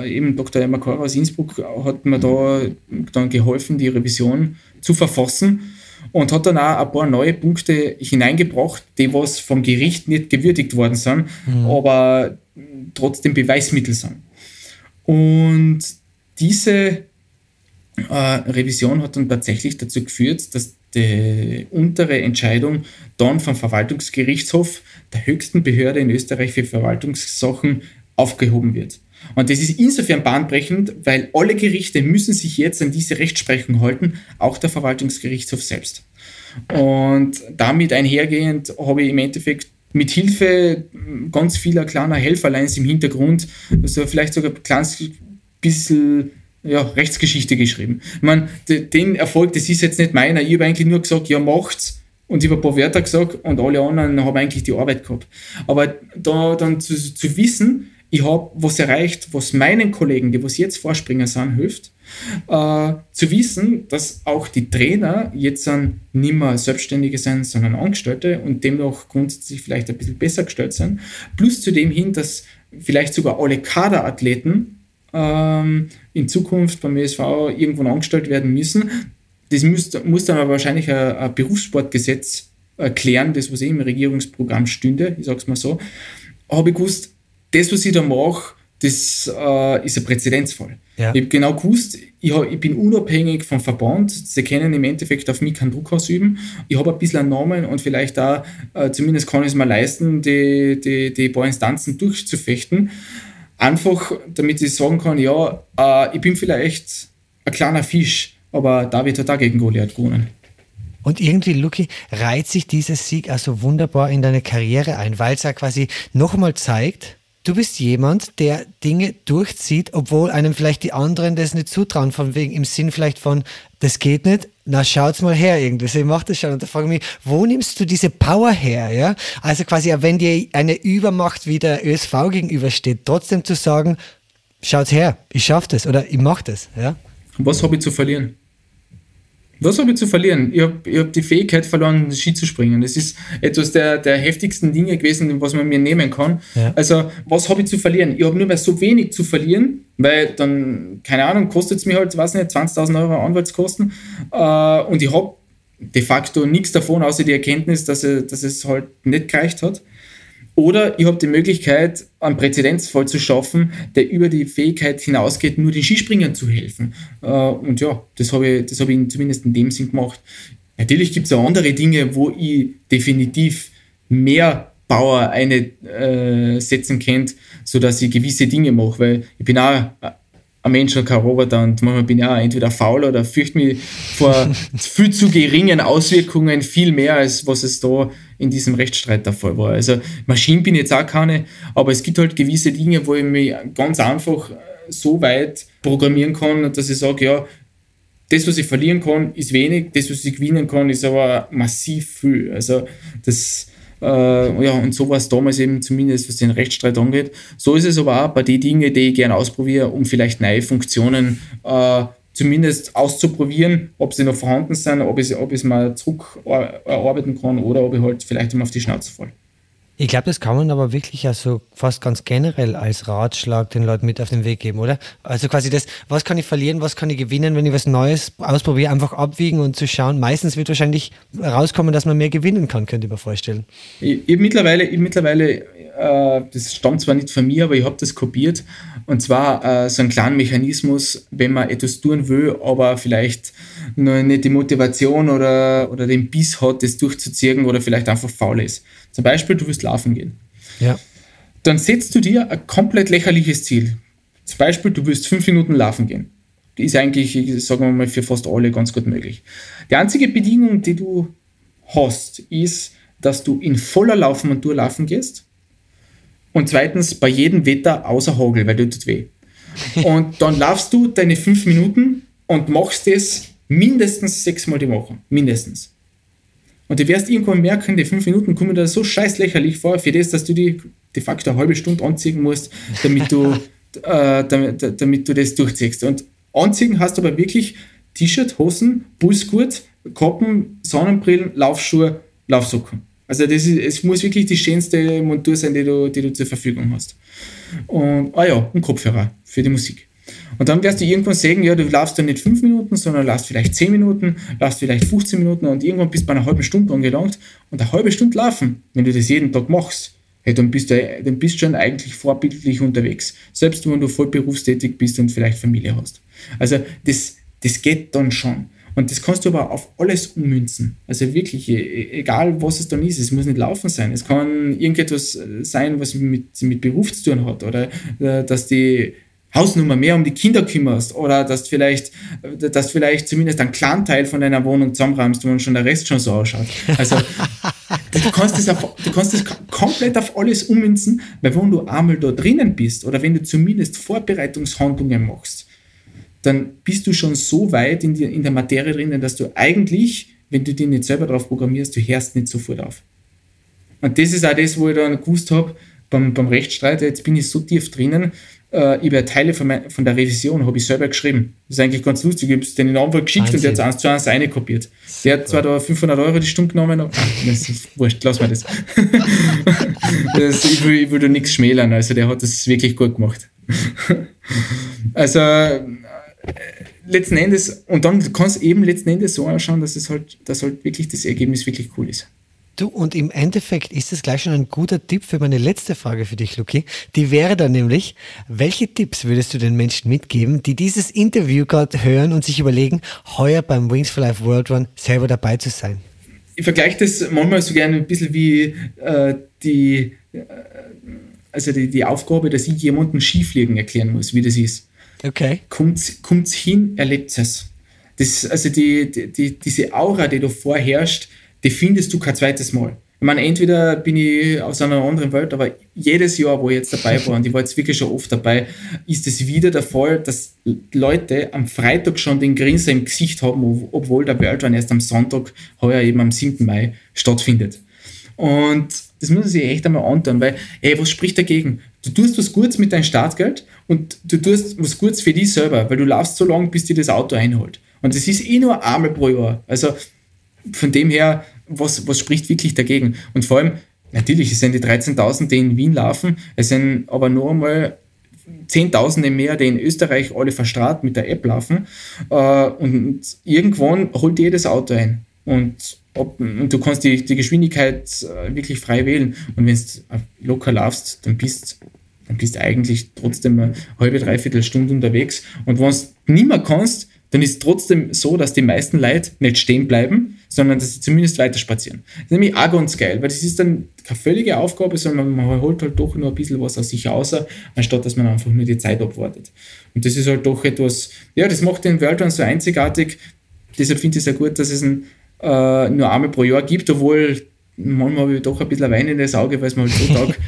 äh, eben Dr. Emakora aus Innsbruck hat mir da dann geholfen, die Revision zu verfassen und hat dann auch ein paar neue Punkte hineingebracht, die was vom Gericht nicht gewürdigt worden sind, mhm. aber trotzdem Beweismittel sind. Und diese äh, Revision hat dann tatsächlich dazu geführt, dass die untere Entscheidung dann vom Verwaltungsgerichtshof, der höchsten Behörde in Österreich für Verwaltungssachen, aufgehoben wird. Und das ist insofern bahnbrechend, weil alle Gerichte müssen sich jetzt an diese Rechtsprechung halten, auch der Verwaltungsgerichtshof selbst. Und damit einhergehend habe ich im Endeffekt mit Hilfe ganz vieler kleiner Helferleins im Hintergrund, also vielleicht sogar kleines bisschen ja, Rechtsgeschichte geschrieben. Ich meine, den Erfolg, das ist jetzt nicht meiner. Ich habe eigentlich nur gesagt, ja, macht's. Und ich habe ein paar Wörter gesagt und alle anderen haben eigentlich die Arbeit gehabt. Aber da dann zu, zu wissen, ich habe was erreicht, was meinen Kollegen, die was jetzt Vorspringer sind, hilft, äh, zu wissen, dass auch die Trainer jetzt dann nicht mehr Selbstständige sind, sondern Angestellte und demnach grundsätzlich vielleicht ein bisschen besser gestellt sind. Plus zu dem hin, dass vielleicht sogar alle Kaderathleten ähm, in Zukunft beim ESV irgendwann angestellt werden müssen. Das muss, muss dann aber wahrscheinlich ein, ein Berufssportgesetz erklären, das was eh im Regierungsprogramm stünde, ich sage es mal so. Habe ich gewusst, das, was ich da mache, das äh, ist ein Präzedenzfall. Ja. Ich habe genau gewusst, ich, hab, ich, bin unabhängig vom Verband. Sie können im Endeffekt auf mich keinen Druck ausüben. Ich habe ein bisschen einen Namen und vielleicht da, äh, zumindest kann ich es mal leisten, die, die, die paar Instanzen durchzufechten. Einfach, damit ich sagen kann, ja, äh, ich bin vielleicht ein kleiner Fisch, aber David hat da gegen Goliath gewonnen. Und irgendwie, Luki, reiht sich dieser Sieg also wunderbar in deine Karriere ein, weil es ja quasi nochmal zeigt, du bist jemand, der Dinge durchzieht, obwohl einem vielleicht die anderen das nicht zutrauen, von wegen im Sinn vielleicht von, das geht nicht, na schaut's mal her irgendwie, ich mach das schon. Und da frage ich mich, wo nimmst du diese Power her, ja? Also quasi, wenn dir eine Übermacht wie der ÖSV gegenübersteht, trotzdem zu sagen, schaut's her, ich schaff das oder ich mach das, ja? Was habe ich zu verlieren? Was habe ich zu verlieren? Ich habe hab die Fähigkeit verloren, Ski zu springen. Das ist etwas der, der heftigsten Dinge gewesen, was man mir nehmen kann. Ja. Also, was habe ich zu verlieren? Ich habe nur mehr so wenig zu verlieren, weil dann, keine Ahnung, kostet es mir halt, weiß nicht, 20.000 Euro Anwaltskosten. Äh, und ich habe de facto nichts davon, außer die Erkenntnis, dass, er, dass es halt nicht gereicht hat. Oder ich habe die Möglichkeit, einen Präzedenzfall zu schaffen, der über die Fähigkeit hinausgeht, nur den Skispringern zu helfen. Äh, und ja, das habe ich, das hab ich zumindest in dem Sinn gemacht. Natürlich gibt es auch andere Dinge, wo ich definitiv mehr Power einsetzen äh, kann, sodass ich gewisse Dinge mache, weil ich bin auch ein Mensch und kein Roboter und manchmal bin ich auch entweder faul oder fürchte mich vor viel zu geringen Auswirkungen viel mehr, als was es da in diesem Rechtsstreit der Fall war. Also Maschinen bin ich jetzt auch keine, aber es gibt halt gewisse Dinge, wo ich mich ganz einfach so weit programmieren kann, dass ich sage, ja, das, was ich verlieren kann, ist wenig, das, was ich gewinnen kann, ist aber massiv viel. Also das äh, ja, und so war es damals eben zumindest, was den Rechtsstreit angeht. So ist es aber auch bei den Dingen, die ich gerne ausprobiere, um vielleicht neue Funktionen äh, zumindest auszuprobieren, ob sie noch vorhanden sind, ob ich, ob ich es mal zurück erarbeiten kann oder ob ich halt vielleicht immer auf die Schnauze falle. Ich glaube, das kann man aber wirklich also fast ganz generell als Ratschlag den Leuten mit auf den Weg geben, oder? Also quasi das, was kann ich verlieren, was kann ich gewinnen, wenn ich was Neues ausprobiere, einfach abwiegen und zu schauen. Meistens wird wahrscheinlich rauskommen, dass man mehr gewinnen kann, könnte ich mir vorstellen. Ich, ich mittlerweile, ich mittlerweile äh, das stammt zwar nicht von mir, aber ich habe das kopiert. Und zwar äh, so einen kleinen Mechanismus, wenn man etwas tun will, aber vielleicht noch nicht die Motivation oder, oder den Biss hat, das durchzuziehen oder vielleicht einfach faul ist. Zum Beispiel, du willst laufen gehen. Ja. Dann setzt du dir ein komplett lächerliches Ziel. Zum Beispiel, du willst fünf Minuten laufen gehen. Die ist eigentlich, sagen wir mal, für fast alle ganz gut möglich. Die einzige Bedingung, die du hast, ist, dass du in voller Laufmontur laufen gehst und zweitens bei jedem Wetter außer Hagel, weil du tut weh. Und dann laufst du deine fünf Minuten und machst das mindestens sechsmal die Woche. Mindestens. Und du wirst irgendwann merken, die fünf Minuten kommen da so scheiß lächerlich vor, für das, dass du die de facto eine halbe Stunde anziehen musst, damit du, äh, damit, damit, du das durchziehst. Und anziehen hast du aber wirklich T-Shirt, Hosen, Bullsgurt, Kappen, Sonnenbrillen, Laufschuhe, Laufsocken. Also das ist, es muss wirklich die schönste Montur sein, die du, die du zur Verfügung hast. Und, ah ja, ein Kopfhörer für die Musik. Und dann wirst du irgendwann sagen, ja, du laufst dann nicht fünf Minuten, sondern laufst vielleicht zehn Minuten, laufst vielleicht 15 Minuten und irgendwann bist du bei einer halben Stunde angelangt. Und eine halbe Stunde laufen, wenn du das jeden Tag machst, hey, dann, bist du, dann bist schon eigentlich vorbildlich unterwegs. Selbst wenn du voll berufstätig bist und vielleicht Familie hast. Also das, das geht dann schon. Und das kannst du aber auf alles ummünzen. Also wirklich, e, e, egal was es dann ist, es muss nicht laufen sein. Es kann irgendetwas sein, was mit, mit Beruf zu tun hat oder äh, dass die Hausnummer mehr um die Kinder kümmerst oder dass vielleicht, dass vielleicht zumindest einen kleinen Teil von deiner Wohnung zusammenräumst, wo schon der Rest schon so ausschaut. Also Und du kannst das, auf, du kannst das komplett auf alles ummünzen, weil wenn du einmal da drinnen bist oder wenn du zumindest Vorbereitungshandlungen machst, dann bist du schon so weit in, die, in der Materie drinnen, dass du eigentlich, wenn du die nicht selber drauf programmierst, du hörst nicht sofort auf. Und das ist auch das, wo ich dann gewusst habe, beim, beim Rechtsstreit, jetzt bin ich so tief drinnen, äh, über Teile von, mein, von der Revision habe ich selber geschrieben. Das ist eigentlich ganz lustig. Ich habe es den Anwalt geschickt Wahnsinn. und der hat es eins zu eins eine kopiert. Der hat zwar da 500 Euro die Stunde genommen, aber das ist wurscht, lass mal das. das ich, will, ich will da nichts schmälern, also der hat das wirklich gut gemacht. also äh, letzten Endes, und dann kannst du eben letzten Endes so anschauen, dass es halt, dass halt wirklich das Ergebnis wirklich cool ist. Du, und im Endeffekt ist es gleich schon ein guter Tipp für meine letzte Frage für dich, Luki. Die wäre dann nämlich, welche Tipps würdest du den Menschen mitgeben, die dieses Interview gerade hören und sich überlegen, heuer beim Wings for Life World Run selber dabei zu sein? Ich vergleiche das manchmal so gerne ein bisschen wie äh, die, äh, also die, die Aufgabe, dass ich jemandem Skifliegen erklären muss, wie das ist. Okay. Kommt, kommt's hin, erlebt es. Das, also die, die, diese Aura, die da vorherrscht, die findest du kein zweites Mal. Ich meine, entweder bin ich aus einer anderen Welt, aber jedes Jahr, wo ich jetzt dabei war, und ich war jetzt wirklich schon oft dabei, ist es wieder der Fall, dass Leute am Freitag schon den Grinser im Gesicht haben, obwohl der Worldrun erst am Sonntag, heuer eben am 7. Mai, stattfindet. Und das muss man sich echt einmal antun, weil, ey, was spricht dagegen? Du tust was Gutes mit deinem Startgeld und du tust was Gutes für dich selber, weil du laufst so lange, bis dir das Auto einholt. Und das ist eh nur einmal pro Jahr. Also von dem her, was, was spricht wirklich dagegen? Und vor allem, natürlich, es sind die 13.000, die in Wien laufen, es sind aber nur einmal Zehntausende mehr, die in Österreich alle verstrahlt mit der App laufen. Äh, und irgendwann holt jedes Auto ein. Und, ob, und du kannst die, die Geschwindigkeit äh, wirklich frei wählen. Und wenn du locker laufst, dann bist dann bist du eigentlich trotzdem eine halbe, dreiviertel Stunde unterwegs. Und wenn du nicht mehr kannst, dann ist es trotzdem so, dass die meisten Leute nicht stehen bleiben, sondern dass sie zumindest weiter spazieren. Das ist nämlich auch ganz geil, weil das ist dann keine völlige Aufgabe, sondern man holt halt doch nur ein bisschen was aus sich raus, anstatt dass man einfach nur die Zeit abwartet. Und das ist halt doch etwas, ja, das macht den World Run so einzigartig. Deshalb finde ich es sehr gut, dass es ein, äh, nur einmal pro Jahr gibt, obwohl manchmal habe ich doch ein bisschen Wein in das Auge, weil es mir halt so tag.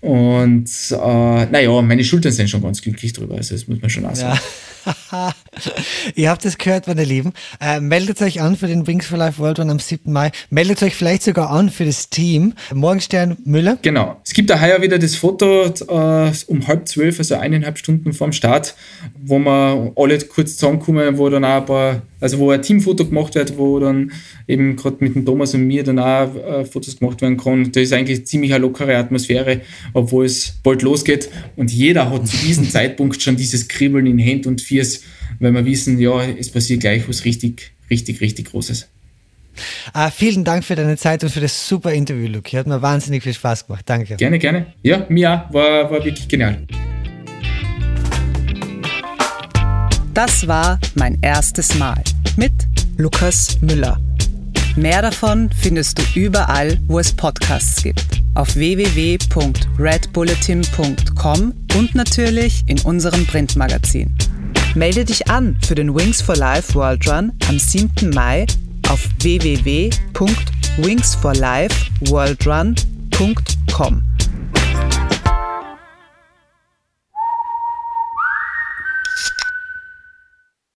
Und äh, naja, meine Schultern sind schon ganz glücklich drüber, also das muss man schon auch sagen. Ja. Ihr habt es gehört, meine Lieben. Äh, meldet euch an für den Wings for Life World Run am 7. Mai. Meldet euch vielleicht sogar an für das Team. Morgenstern Müller. Genau. Es gibt daher wieder das Foto äh, um halb zwölf, also eineinhalb Stunden vorm Start, wo wir alle kurz zusammenkommen, wo dann auch ein paar also wo ein Teamfoto gemacht wird, wo dann eben gerade mit dem Thomas und mir dann auch äh, Fotos gemacht werden kann. Da ist eigentlich ziemlich eine lockere Atmosphäre, obwohl es bald losgeht. Und jeder hat zu diesem Zeitpunkt schon dieses Kribbeln in Händen und Fiers, weil wir wissen, ja, es passiert gleich was richtig, richtig, richtig Großes. Uh, vielen Dank für deine Zeit und für das super Interview, Luke. Hat mir wahnsinnig viel Spaß gemacht. Danke. Gerne, gerne. Ja, mir auch. War, war wirklich genial. Das war mein erstes Mal mit Lukas Müller. Mehr davon findest du überall, wo es Podcasts gibt. Auf www.redbulletin.com und natürlich in unserem Printmagazin. Melde dich an für den Wings for Life World Run am 7. Mai auf www.wingsforlifeworldrun.com.